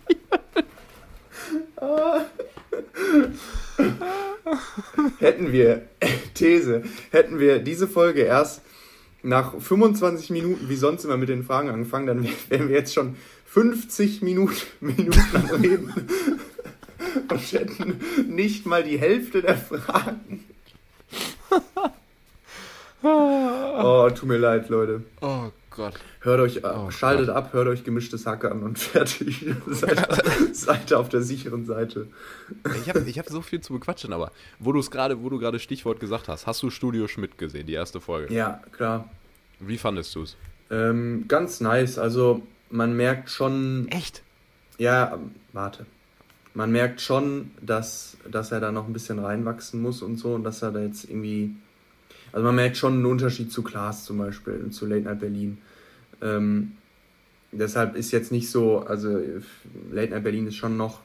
Hätten wir, These, hätten wir diese Folge erst nach 25 Minuten, wie sonst immer, mit den Fragen angefangen, dann wär- wären wir jetzt schon 50 Minuten, Minuten am Reden und hätten nicht mal die Hälfte der Fragen. Oh, tut mir leid, Leute. Oh Gott. Hört euch, äh, Oh schaltet ab, hört euch gemischtes Hack an und fertig. seid, seid auf der sicheren Seite. Ich habe ich hab so viel zu bequatschen, aber wo du es gerade, wo du gerade Stichwort gesagt hast, hast du Studio Schmidt gesehen, die erste Folge? Ja, klar. Wie fandest du es? Ähm, ganz nice. Also man merkt schon, Echt? ja, ähm, warte. Man merkt schon, dass, dass er da noch ein bisschen reinwachsen muss und so und dass er da jetzt irgendwie, also man merkt schon einen Unterschied zu Klaas zum Beispiel und zu Late Night Berlin. Ähm, deshalb ist jetzt nicht so, also Late Night Berlin ist schon noch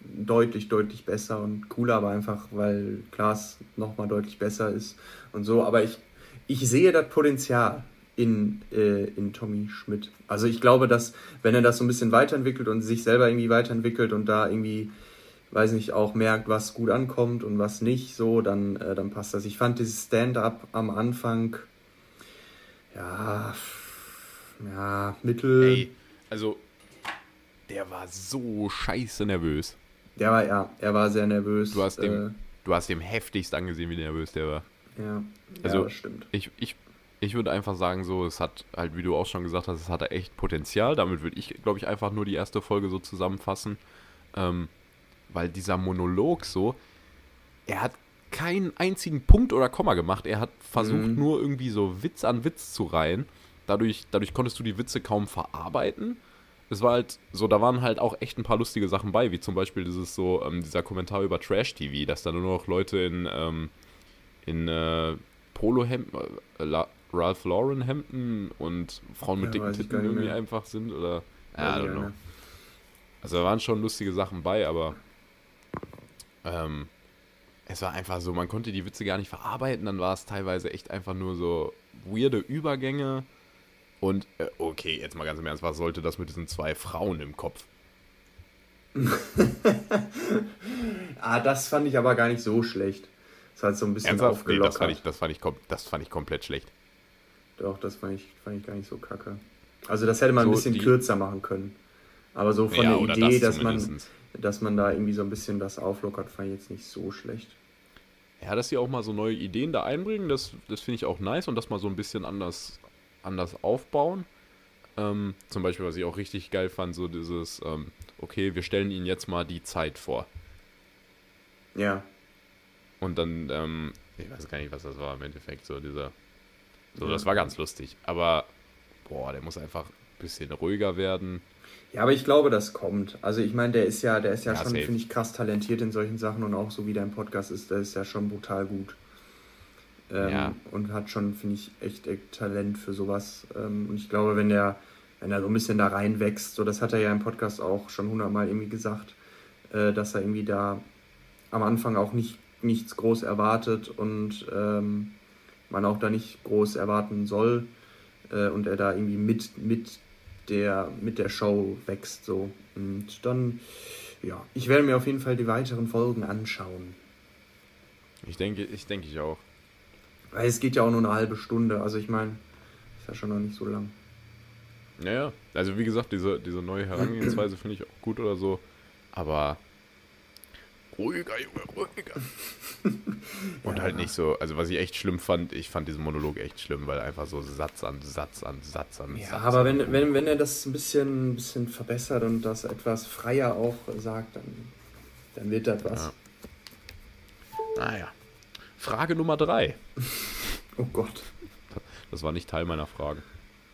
deutlich, deutlich besser und cooler, aber einfach, weil Klaas nochmal deutlich besser ist und so. Aber ich, ich sehe das Potenzial in, äh, in Tommy Schmidt. Also ich glaube, dass wenn er das so ein bisschen weiterentwickelt und sich selber irgendwie weiterentwickelt und da irgendwie, weiß nicht, auch merkt, was gut ankommt und was nicht, so, dann, äh, dann passt das. Ich fand dieses Stand-up am Anfang, ja, ja, mittel. Ey, also der war so scheiße nervös. Der war, ja, er war sehr nervös. Du hast äh, dem, du hast dem heftigst angesehen, wie nervös der war. ja, Also- ja, das stimmt. Ich, ich, ich würde einfach sagen, so, es hat halt, wie du auch schon gesagt hast, es hatte echt Potenzial. Damit würde ich, glaube ich, einfach nur die erste Folge so zusammenfassen. Ähm, weil dieser Monolog so, er hat keinen einzigen Punkt oder Komma gemacht. Er hat versucht, Mhm. nur irgendwie so Witz an Witz zu reihen. Dadurch, dadurch konntest du die Witze kaum verarbeiten. Es war halt so, da waren halt auch echt ein paar lustige Sachen bei, wie zum Beispiel dieses so, ähm, dieser Kommentar über Trash-TV, dass da nur noch Leute in, ähm, in äh, Polohemden, äh, Ralph Lauren Hemden und Frauen mit Ja, dicken Titten irgendwie mehr. einfach sind oder I Weiß ich don't know. nicht. Also da waren schon lustige Sachen bei, aber ähm, es war einfach so, man konnte die Witze gar nicht verarbeiten, dann war es teilweise echt einfach nur so weirde Übergänge und äh, okay, jetzt mal ganz im Ernst, was sollte das mit diesen zwei Frauen im Kopf? Ah, das fand ich aber gar nicht so schlecht. Das hat so ein bisschen Ernsthaft? Nee, aufgelockert. das fand ich, das fand ich, das fand ich komplett schlecht. Doch, das fand ich, fand ich gar nicht so kacke. Also das hätte man ein So, bisschen die- kürzer machen können. Aber so von ja, der Idee, das dass man, dass man da irgendwie so ein bisschen das auflockert, fand ich jetzt nicht so schlecht. Ja, dass sie auch mal so neue Ideen da einbringen, das, das finde ich auch nice und das mal so ein bisschen anders, anders aufbauen. Ähm, zum Beispiel, was ich auch richtig geil fand, so dieses, ähm, okay, wir stellen ihnen jetzt mal die Zeit vor. Ja. Und dann, ähm, ich weiß gar nicht, was das war im Endeffekt, so dieser, so, das war ganz lustig. Aber, boah, der muss einfach ein bisschen ruhiger werden. Ja, aber ich glaube, das kommt. Also ich meine, der ist ja, der ist ja, Ja, schon, finde ich, krass talentiert in solchen Sachen und auch so wie der im Podcast ist, der ist ja schon brutal gut. Ähm, Ja. Und hat schon, finde ich, echt, echt Talent für sowas. Ähm, und ich glaube, wenn der, wenn er so ein bisschen da reinwächst, so das hat er ja im Podcast auch schon hundertmal irgendwie gesagt, äh, dass er irgendwie da am Anfang auch nicht nichts groß erwartet und ähm, man auch da nicht groß erwarten soll äh, und er da irgendwie mit, mit der, mit der Show wächst so. Und dann, ja, ich werde mir auf jeden Fall die weiteren Folgen anschauen. Ich denke, ich denke ich auch. Weil es geht ja auch nur eine halbe Stunde. Also ich meine, ist ja schon noch nicht so lang. Naja, also wie gesagt, diese, diese neue Herangehensweise finde ich auch gut oder so. Aber ruhiger, Junge, ruhiger. Und ja. halt nicht so, also was ich echt schlimm fand, ich fand diesen Monolog echt schlimm, weil einfach so Satz an Satz an Satz an ja, Satz. Ja, aber wenn, wenn, wenn er das ein bisschen, ein bisschen verbessert und das etwas freier auch sagt, dann, dann wird das was. Ja. Naja. Frage Nummer drei. oh Gott. Das war nicht Teil meiner Frage.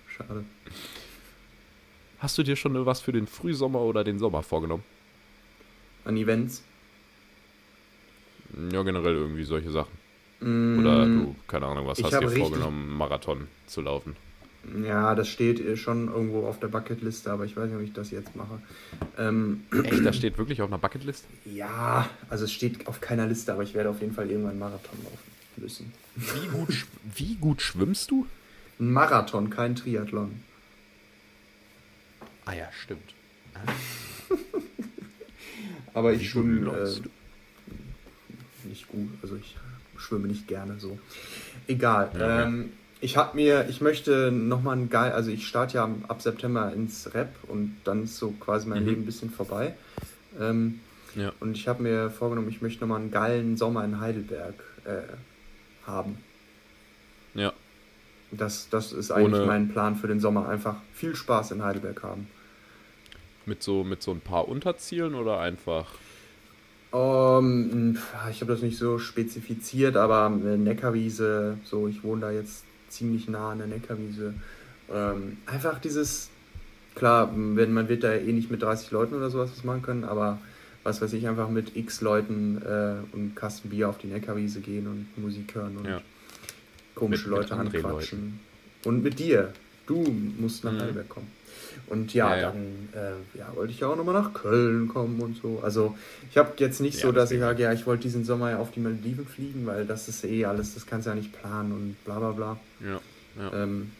Schade. Hast du dir schon was für den Frühsommer oder den Sommer vorgenommen? An Events? Ja, generell irgendwie solche Sachen. Mm, Oder du, keine Ahnung, was hast du dir vorgenommen, Marathon zu laufen? Ja, das steht schon irgendwo auf der Bucketliste, aber ich weiß nicht, ob ich das jetzt mache. Ähm, Echt, das steht wirklich auf einer Bucketliste? Ja, also es steht auf keiner Liste, aber ich werde auf jeden Fall irgendwann Marathon laufen müssen. Wie gut, wie gut schwimmst du? Ein Marathon, kein Triathlon. Ah ja, stimmt. aber ich schwimme äh, nicht gut, also ich schwimme nicht gerne so. Egal. Ja, ähm, ich habe mir, ich möchte nochmal ein geil, also ich starte ja ab September ins Rap und dann ist so quasi mein mhm. Leben ein bisschen vorbei. Ähm, ja. Und ich habe mir vorgenommen, ich möchte nochmal einen geilen Sommer in Heidelberg äh, haben. Ja. Das, das ist eigentlich Ohne mein Plan für den Sommer. Einfach viel Spaß in Heidelberg haben. Mit so, mit so ein paar Unterzielen oder einfach? Um, ähm, ich habe das nicht so spezifiziert, aber Neckarwiese, so ich wohne da jetzt ziemlich nah an der Neckarwiese. Ähm, einfach dieses, klar, wenn, man wird da eh nicht mit 30 Leuten oder sowas was machen können, aber was weiß ich, einfach mit x Leuten äh, und Kasten Bier auf die Neckarwiese gehen und Musik hören und ja. komische mit, Leute mit anquatschen. Und mit dir. Du musst nach mhm. Heidelberg kommen. Und ja, ja, ja. dann äh, ja, wollte ich ja auch nochmal nach Köln kommen und so. Also ich habe jetzt nicht so, dass ich sage, ja, ich wollte diesen Sommer ja auf die Malediven fliegen, weil das ist eh alles, das kannst du ja nicht planen und bla bla bla. Ja. Ähm,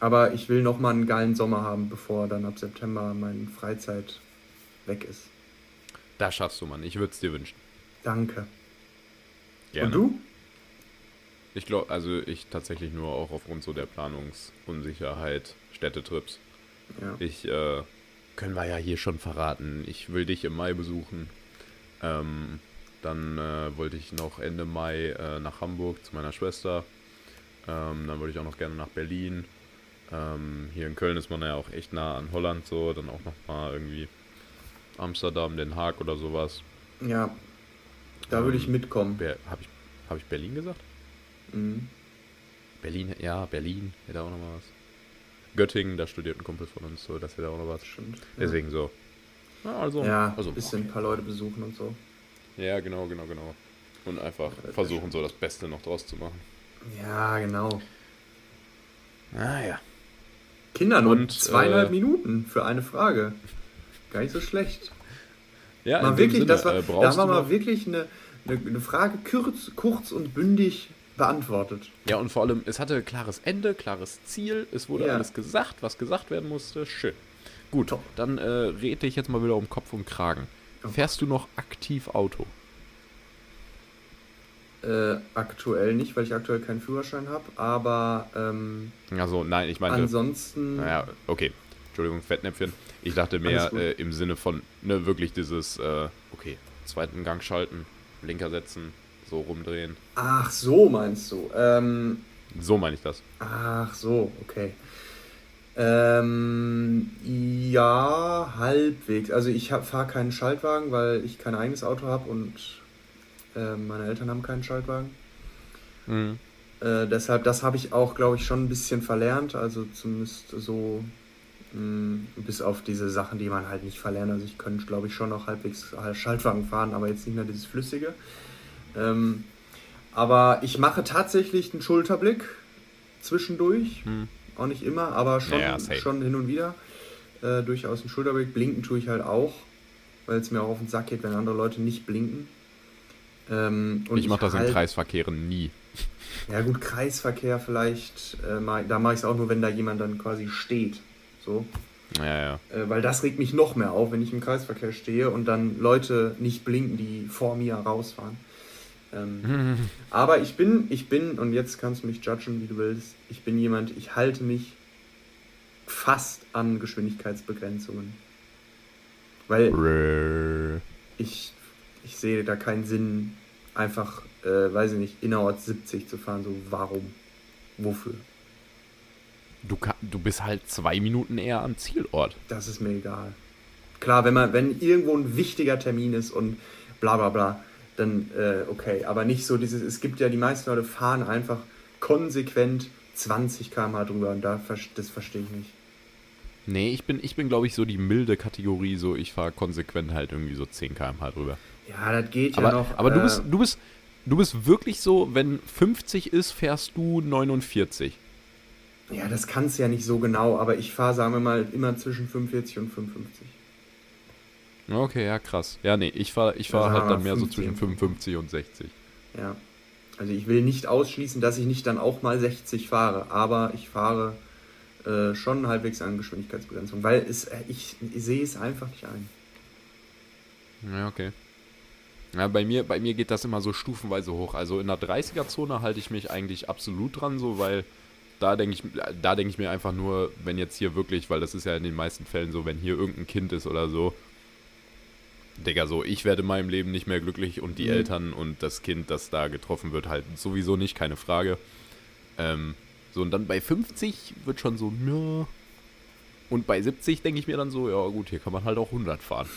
aber ich will nochmal einen geilen Sommer haben, bevor dann ab September meine Freizeit weg ist. Das schaffst du, Mann. Ich würde es dir wünschen. Danke. Gerne. Und du? Ich glaube, also ich tatsächlich nur auch aufgrund so der Planungsunsicherheit, Städtetrips. Ja. Ich, äh, können wir ja hier schon verraten, ich will dich im Mai besuchen. Ähm, dann äh, wollte ich noch Ende Mai äh, nach Hamburg zu meiner Schwester. Ähm, dann würde ich auch noch gerne nach Berlin. Ähm, hier in Köln ist man ja auch echt nah an Holland so. Dann auch noch mal irgendwie Amsterdam, Den Haag oder sowas. Ja, da würde ich ähm, mitkommen. Habe ich, hab ich Berlin gesagt? Mhm. Berlin, ja, Berlin hätte auch noch mal was. Göttingen, da studiert ein Kumpel von uns, so, das wäre auch noch was. Stimmt. Deswegen ja. so. Ja, also, ja, also ein bisschen ein paar Leute besuchen und so. Ja, genau, genau, genau. Und einfach ja, versuchen, so das Beste noch draus zu machen. Ja, genau. Ah ja. Kinder, nur und, zweieinhalb äh, Minuten für eine Frage. Gar nicht so schlecht. Ja, mal wirklich, Sinne, das war, äh, da war mal wirklich eine, eine, eine Frage kurz, kurz und bündig beantwortet. Ja, und vor allem, es hatte klares Ende, klares Ziel, es wurde ja. alles gesagt, was gesagt werden musste. Schön. Gut, Top. dann äh, rede ich jetzt mal wieder um Kopf und Kragen. Okay. Fährst du noch aktiv Auto? Äh, aktuell nicht, weil ich aktuell keinen Führerschein habe, aber. Ähm, also, nein, ich meine. Ansonsten. Naja, okay. Entschuldigung, Fettnäpfchen. Ich dachte mehr äh, im Sinne von, ne, wirklich dieses, äh, okay, zweiten Gang schalten, Blinker setzen, so rumdrehen. Ach, so meinst du. Ähm, so meine ich das. Ach so, okay. Ähm, ja, halbwegs. Also ich fahre keinen Schaltwagen, weil ich kein eigenes Auto habe und äh, meine Eltern haben keinen Schaltwagen. Mhm. Äh, deshalb, das habe ich auch, glaube ich, schon ein bisschen verlernt. Also zumindest so mh, mm, bis auf diese Sachen, die man halt nicht verlernt. Also ich könnte, glaube ich, schon noch halbwegs Schaltwagen fahren, aber jetzt nicht mehr dieses Flüssige. Ähm, aber ich mache tatsächlich einen Schulterblick zwischendurch. Hm. Auch nicht immer, aber schon, ja, schon hin und wieder. Äh, durchaus einen Schulterblick. Blinken tue ich halt auch, weil es mir auch auf den Sack geht, wenn andere Leute nicht blinken. Ähm, ich mache das halt, in Kreisverkehren nie. Ja gut, Kreisverkehr vielleicht, äh, da mache ich es auch nur, wenn da jemand dann quasi steht. So. Ja, ja. Äh, weil das regt mich noch mehr auf, wenn ich im Kreisverkehr stehe und dann Leute nicht blinken, die vor mir rausfahren. Ähm, aber ich bin, ich bin, und jetzt kannst du mich judgen, wie du willst, ich bin jemand, ich halte mich fast an Geschwindigkeitsbegrenzungen. Weil ich, ich sehe da keinen Sinn, einfach, äh, weiß ich nicht, innerorts 70 zu fahren. So, warum? Wofür? Du, kann, du bist halt zwei Minuten eher am Zielort. Das ist mir egal. Klar, wenn man, wenn irgendwo ein wichtiger Termin ist und bla bla bla, dann äh, okay. Aber nicht so dieses, es gibt ja die meisten Leute fahren einfach konsequent 20 km/h drüber und da, das verstehe ich nicht. Nee, ich bin, ich bin glaube ich, so die milde Kategorie, so ich fahre konsequent halt irgendwie so 10 km/h drüber. Ja, das geht aber, ja noch. Aber äh, du bist, du bist, du bist wirklich so, wenn 50 ist, fährst du 49. Ja, das kannst du ja nicht so genau, aber ich fahre, sagen wir mal, immer zwischen 45 und 55. Okay, ja, krass. Ja, nee, ich fahre ich fahr Also halt dann mehr 50. so zwischen 55 und 60. Ja. Also ich will nicht ausschließen, dass ich nicht dann auch mal 60 fahre, aber ich fahre äh, schon halbwegs an Geschwindigkeitsbegrenzung, weil es, äh, ich, ich sehe es einfach nicht ein. Ja, okay. Ja, bei mir, bei mir geht das immer so stufenweise hoch. Also in der 30er-Zone halte ich mich eigentlich absolut dran, so, weil da denke ich, da denke ich mir einfach nur, wenn jetzt hier wirklich, weil das ist ja in den meisten Fällen so, wenn hier irgendein Kind ist oder so, Digga, so, ich werde in meinem Leben nicht mehr glücklich und die Mhm. Eltern und das Kind, das da getroffen wird, halt sowieso nicht, keine Frage. Ähm, so, und dann bei 50 wird schon so, ja. Und bei 70 denke ich mir dann so, ja gut, hier kann man halt auch 100 fahren.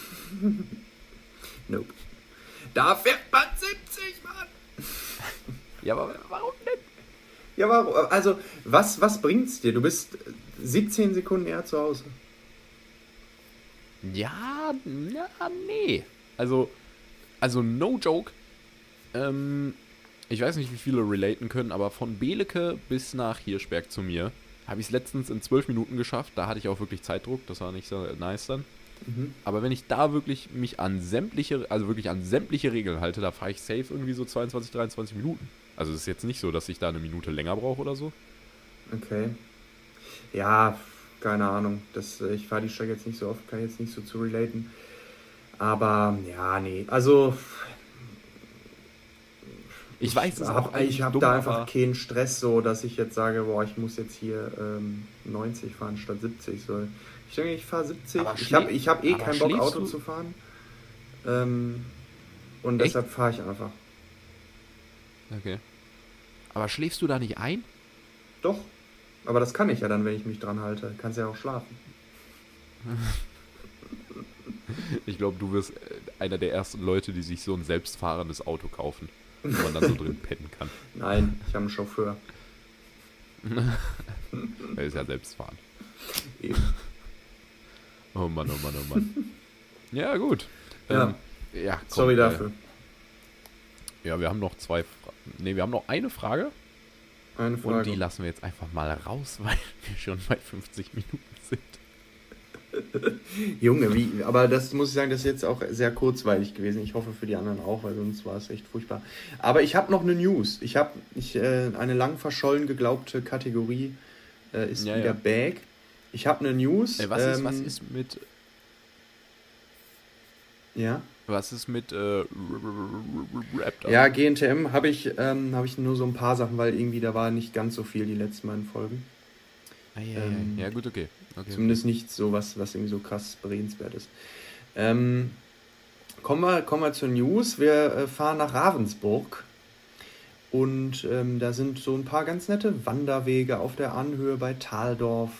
Nope. Da fährt man 70, Mann! Ja, aber warum denn? Ja, aber also, was, was bringt's dir? Du bist 17 Sekunden eher zu Hause. Ja, ja, nee. Also, also no joke. Ähm, ich weiß nicht, wie viele relaten können, aber von Beleke bis nach Hirschberg zu mir habe ich es letztens in zwölf Minuten geschafft. Da hatte ich auch wirklich Zeitdruck, das war nicht so nice dann. Mhm. Aber wenn ich da wirklich mich an sämtliche, also wirklich an sämtliche Regeln halte, da fahre ich safe irgendwie so 22, 23 Minuten. Also es ist jetzt nicht so, dass ich da eine Minute länger brauche oder so. Okay. Ja, keine Ahnung. Das, äh, ich fahre die Strecke jetzt nicht so oft, kann jetzt nicht so zu relaten. Aber ja, nee. Also Ich weiß es hab, ich habe da einfach keinen Stress, so dass ich jetzt sage, boah, ich muss jetzt hier ähm, 90 fahren statt 70. So. Ich denke, ich fahre 70. Aber ich habe ich hab eh keinen Bock, Auto du- zu fahren. Ähm, und Echt? deshalb fahre ich einfach. Okay. Aber schläfst du da nicht ein? Doch. Aber das kann ich ja dann, wenn ich mich dran halte. Kannst ja auch schlafen. Ich glaube, du wirst äh, einer der ersten Leute, die sich so ein selbstfahrendes Auto kaufen, wo man dann so drin pennen kann. Nein, ich habe einen Chauffeur. Er ist ja selbstfahren. Eben. Oh Mann, oh Mann, oh Mann. Ja, gut. Ja. Ähm, ja komm, Sorry äh, dafür. Ja, wir haben noch zwei Fra Ne, wir haben noch eine Frage. Eine Und Frage. die lassen wir jetzt einfach mal raus, weil wir schon bei 50 Minuten sind. Junge, wie, aber das muss ich sagen, das ist jetzt auch sehr kurzweilig gewesen. Ich hoffe für die anderen auch, weil sonst war es echt furchtbar. Aber ich habe noch eine News. Ich habe ich, äh, eine lang verschollen geglaubte Kategorie äh, ist Ja, wieder ja. back. Ich habe eine News. Ey, was, ist, ähm, was ist mit Ja, was ist mit äh, Raptor? ja GNTM habe ich, ähm, hab ich nur so ein paar Sachen, weil irgendwie da war nicht ganz so viel die letzten beiden Folgen. Ah, ja, ja, ähm, ja, gut, okay. okay. Zumindest nichts so was, was irgendwie so krass berühmenswert ist. Ähm, kommen, wir, kommen wir zur News. Wir äh, fahren nach Ravensburg. Und ähm, da sind so ein paar ganz nette Wanderwege auf der Anhöhe bei Taldorf.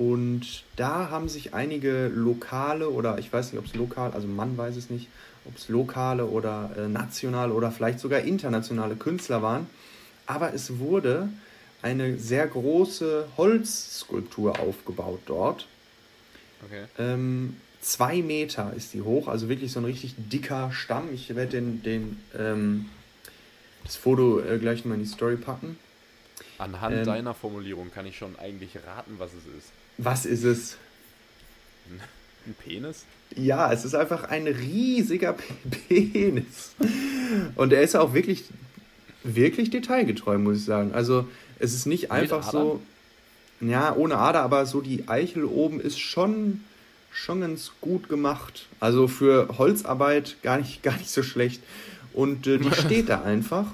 Und da haben sich einige lokale oder ich weiß nicht, ob es lokal, also man weiß es nicht, ob es lokale oder äh, nationale oder vielleicht sogar internationale Künstler waren. Aber es wurde eine sehr große Holzskulptur aufgebaut dort. okay. Ähm, zwei Meter ist die hoch, also wirklich so ein richtig dicker Stamm. Ich werde den, den, ähm, das Foto äh, gleich mal in die Story packen. Anhand Ähm, deiner Formulierung kann ich schon eigentlich raten, was es ist. Was ist es? Ein Penis? Ja, es ist einfach ein riesiger Penis. Und er ist auch wirklich, wirklich detailgetreu, muss ich sagen. Also es ist nicht einfach so, ja, ohne Ader, aber so die Eichel oben ist schon, schon ganz gut gemacht. Also für Holzarbeit gar nicht, gar nicht so schlecht. Und äh, die steht da einfach.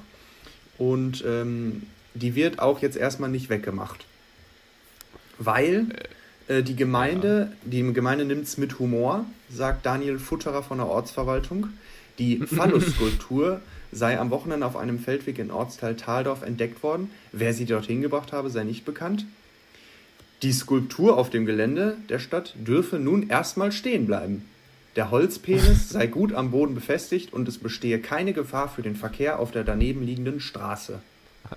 Und ähm, die wird auch jetzt erstmal nicht weggemacht. Weil äh, die Gemeinde, die Gemeinde nimmt es mit Humor, sagt Daniel Futterer von der Ortsverwaltung. Die Phallus-Skulptur sei am Wochenende auf einem Feldweg in Ortsteil Thaldorf entdeckt worden. Wer sie dorthin gebracht habe, sei nicht bekannt. Die Skulptur auf dem Gelände der Stadt dürfe nun erstmal stehen bleiben. Der Holzpenis sei gut am Boden befestigt und es bestehe keine Gefahr für den Verkehr auf der daneben liegenden Straße.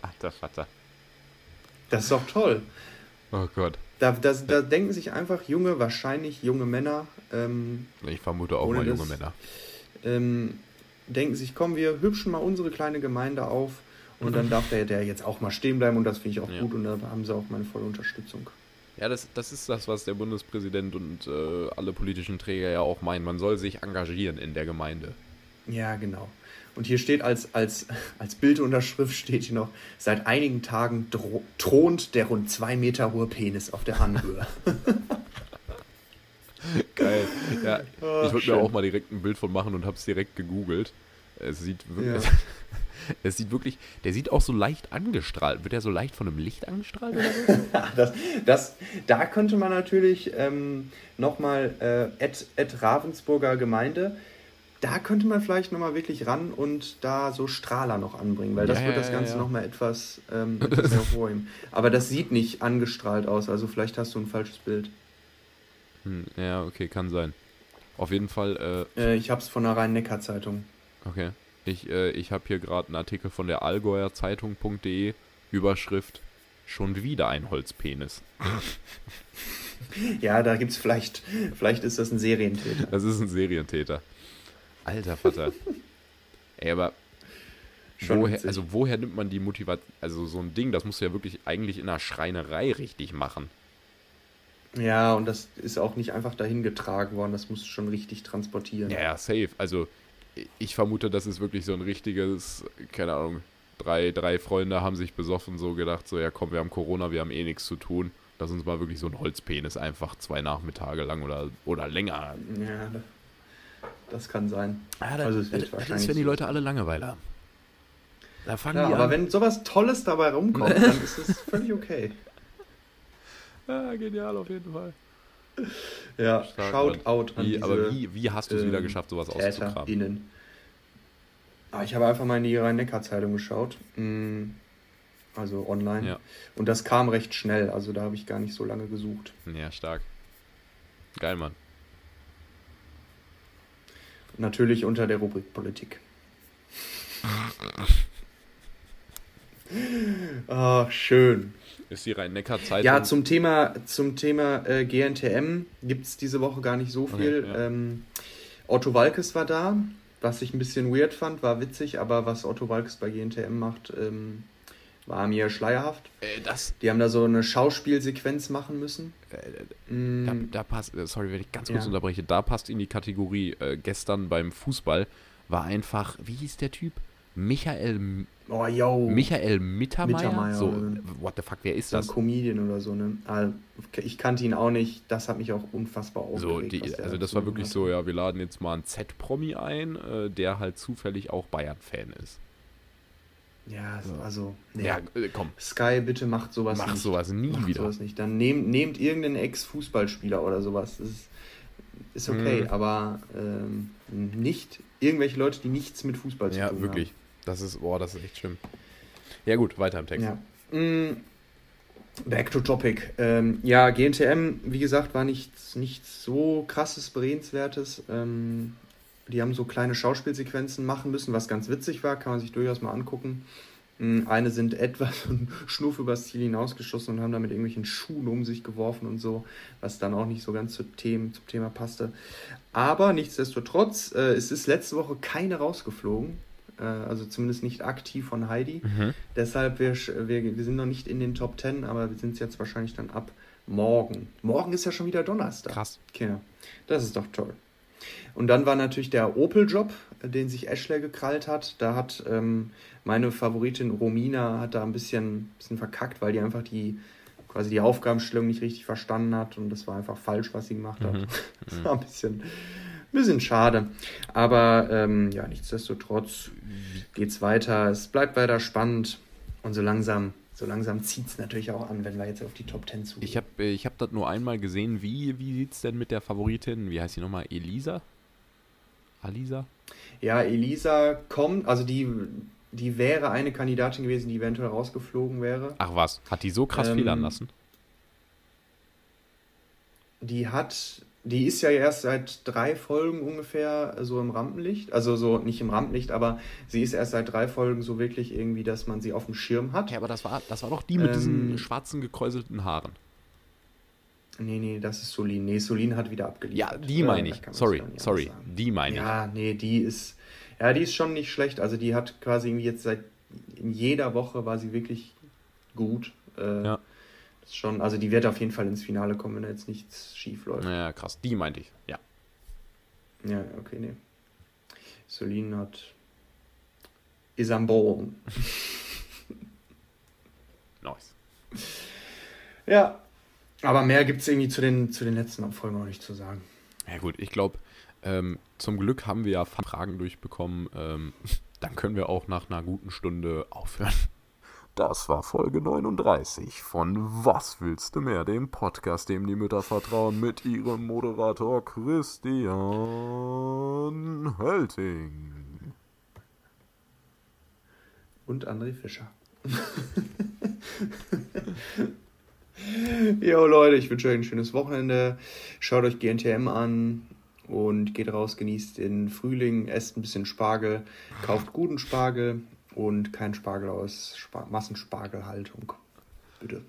Alter Vater. Das ist doch toll. Oh Gott. Da, da, da denken sich einfach junge, wahrscheinlich junge Männer. Ähm, ich vermute auch mal junge das, Männer. Ähm, denken sich, komm, wir hübschen mal unsere kleine Gemeinde auf und dann darf der, der jetzt auch mal stehen bleiben und das finde ich auch ja. gut und da haben sie auch meine volle Unterstützung. Ja, das, das ist das, was der Bundespräsident und äh, alle politischen Träger ja auch meinen. Man soll sich engagieren in der Gemeinde. Ja, genau. Und hier steht als, als, als Bildunterschrift steht hier noch, seit einigen Tagen thront der rund zwei Meter hohe Penis auf der Anhöhe. Geil. Ja, oh, ich würde mir auch mal direkt ein Bild von machen und habe es direkt gegoogelt. Es sieht wirklich, ja. es sieht wirklich, der sieht auch so leicht angestrahlt. Wird er so leicht von einem Licht angestrahlt oder so? das, das, da könnte man natürlich ähm, nochmal äh, Ed, Ed Ravensburger Gemeinde, da könnte man vielleicht nochmal wirklich ran und da so Strahler noch anbringen, weil das ja, wird das Ganze ja, ja. nochmal etwas, ähm, etwas hervorheben. Aber das sieht nicht angestrahlt aus, also vielleicht hast du ein falsches Bild. Hm, ja, okay, kann sein. Auf jeden Fall. Äh, äh, ich hab's von der Rhein-Neckar-Zeitung. Okay. Ich, äh, ich habe hier gerade einen Artikel von der Allgäuer Zeitung.de, Überschrift: Schon wieder ein Holzpenis. ja, da gibt's vielleicht, vielleicht ist das ein Serientäter. Das ist ein Serientäter. Alter Vater. Ey, aber woher, also woher nimmt man die Motivation? Also so ein Ding, das musst du ja wirklich eigentlich in einer Schreinerei richtig machen. Ja, und das ist auch nicht einfach dahin getragen worden, das musst du schon richtig transportieren. Ja, ja, safe. Also ich vermute, das ist wirklich so ein richtiges, keine Ahnung, drei, drei Freunde haben sich besoffen, so gedacht, so ja komm, wir haben Corona, wir haben eh nichts zu tun. Lass uns mal wirklich so ein Holzpenis einfach zwei Nachmittage lang oder, oder länger. Ja, das kann sein. Ja, da, also es wird das, das ist, wenn die Leute alle Langeweile haben. Da fangen ja, die aber an. wenn sowas Tolles dabei rumkommt, dann ist das völlig okay. Ja, genial auf jeden Fall. Ja, Stark, shout out an wie, diese, Aber wie, wie hast du es ähm, wieder geschafft, sowas auszukramen? Ah, ich habe einfach mal in die Rhein-Neckar-Zeitung geschaut. Mm, also online. Ja. Und das kam recht schnell, also da habe ich gar nicht so lange gesucht. Ja, stark. Geil, Mann. Natürlich unter der Rubrik Politik. Ach, schön. Ist die Rhein-Neckar-Zeitung. Ja, zum Thema, zum Thema äh, GNTM gibt es diese Woche gar nicht so viel. Okay, ja. ähm, Otto Walkes war da, was ich ein bisschen weird fand, war witzig, aber was Otto Walkes bei GNTM macht, ähm, war mir schleierhaft. Äh, das die haben da so eine Schauspielsequenz machen müssen. Äh, mm. da, da, passt, äh, sorry, wenn ich ganz kurz ja. unterbreche, da passt in die Kategorie äh, gestern beim Fußball war einfach, wie hieß der Typ? Michael Oh, yo. Michael Mittermeier? Mittermeier so, what the fuck, wer ist das? Ein Comedian oder so, ne? Ah, ich kannte ihn auch nicht, das hat mich auch unfassbar aufgeregt. So, die, also das war wirklich hat. so, ja, wir laden jetzt mal einen Z-Promi ein, äh, der halt zufällig auch Bayern-Fan ist. Ja, so. also, nee. ja, äh, komm. Sky, bitte macht sowas Mach nicht. sowas nie macht wieder. sowas nicht. Dann nehmt, nehmt irgendeinen Ex-Fußballspieler oder sowas. Das ist, ist okay, hm. aber ähm, nicht irgendwelche Leute, die nichts mit Fußball zu ja, tun haben. Ja, wirklich. Das ist, boah, das ist echt schlimm. Ja, gut, weiter im Text. Ja. Mm, back to topic. Ähm, ja, GNTM, wie gesagt, war nichts, nichts so krasses, berehenswertes. Ähm, die haben so kleine Schauspielsequenzen machen müssen, was ganz witzig war, kann man sich durchaus mal angucken. Mm, eine sind etwas Schnuff übers Ziel hinausgeschossen und haben damit irgendwelchen Schuhen um sich geworfen und so, was dann auch nicht so ganz zu Themen, zum Thema passte. Aber nichtsdestotrotz, äh, es ist letzte Woche keine rausgeflogen äh, also zumindest nicht aktiv von Heidi. Mhm. Deshalb, wir, wir, wir sind noch nicht in den Top 10, aber wir sind es jetzt wahrscheinlich dann ab morgen. Morgen ist ja schon wieder Donnerstag. Krass. Okay. Das ist doch toll. Und dann war natürlich der Opel-Job, den sich Ashley gekrallt hat. Da hat ähm, meine Favoritin Romina hat da ein bisschen, bisschen verkackt, weil die einfach die quasi die Aufgabenstellung nicht richtig verstanden hat und das war einfach falsch, was sie gemacht hat. Mhm. Das war ein bisschen, bisschen schade. Aber ähm, ja, nichtsdestotrotz geht's weiter. Es bleibt weiter spannend. Und so langsam, so langsam zieht es natürlich auch an, wenn wir jetzt auf die Top 10 zugehen. Ich habe ich hab das nur einmal gesehen. Wie, wie sieht es denn mit der Favoritin? Wie heißt sie nochmal? Elisa? Alisa? Ja, Elisa kommt, also die, die wäre eine Kandidatin gewesen, die eventuell rausgeflogen wäre. Ach was, hat die so krass ähm, fehlen lassen? Die hat, die ist ja erst seit drei Folgen ungefähr so im Rampenlicht. Also so nicht im Rampenlicht, aber sie ist erst seit drei Folgen so wirklich irgendwie, dass man sie auf dem Schirm hat. Ja, aber das war, das war doch die mit ähm, diesen schwarzen gekräuselten Haaren. Nee, nee, das ist Solin. Nee, Solin hat wieder abgeliefert. Ja, die meine ich. Sorry, sorry. Die meine ich. Ja, nee, die ist. Ja, die ist schon nicht schlecht. Also die hat quasi irgendwie jetzt seit in jeder Woche war sie wirklich gut. Äh, ja. Schon, also die wird auf jeden Fall ins Finale kommen, wenn da jetzt nichts schief läuft. Ja, krass. Die meinte ich, ja. Ja, okay, nee. Solin hat Isambon. nice. Ja, aber mehr gibt es irgendwie zu den, zu den letzten Folgen noch nicht zu sagen. Ja gut, ich glaube, ähm, zum Glück haben wir ja Fragen durchbekommen. Ähm, dann können wir auch nach einer guten Stunde aufhören. Das war Folge 39 von Was willst du mehr, dem Podcast, dem die Mütter vertrauen, mit ihrem Moderator Christian Hölting. Und André Fischer. Jo Leute, ich wünsche euch ein schönes Wochenende. Schaut euch GNTM an und geht raus, genießt den Frühling, esst ein bisschen Spargel, kauft guten Spargel und kein Spargel aus Spar Massenspargelhaltung. Bitte.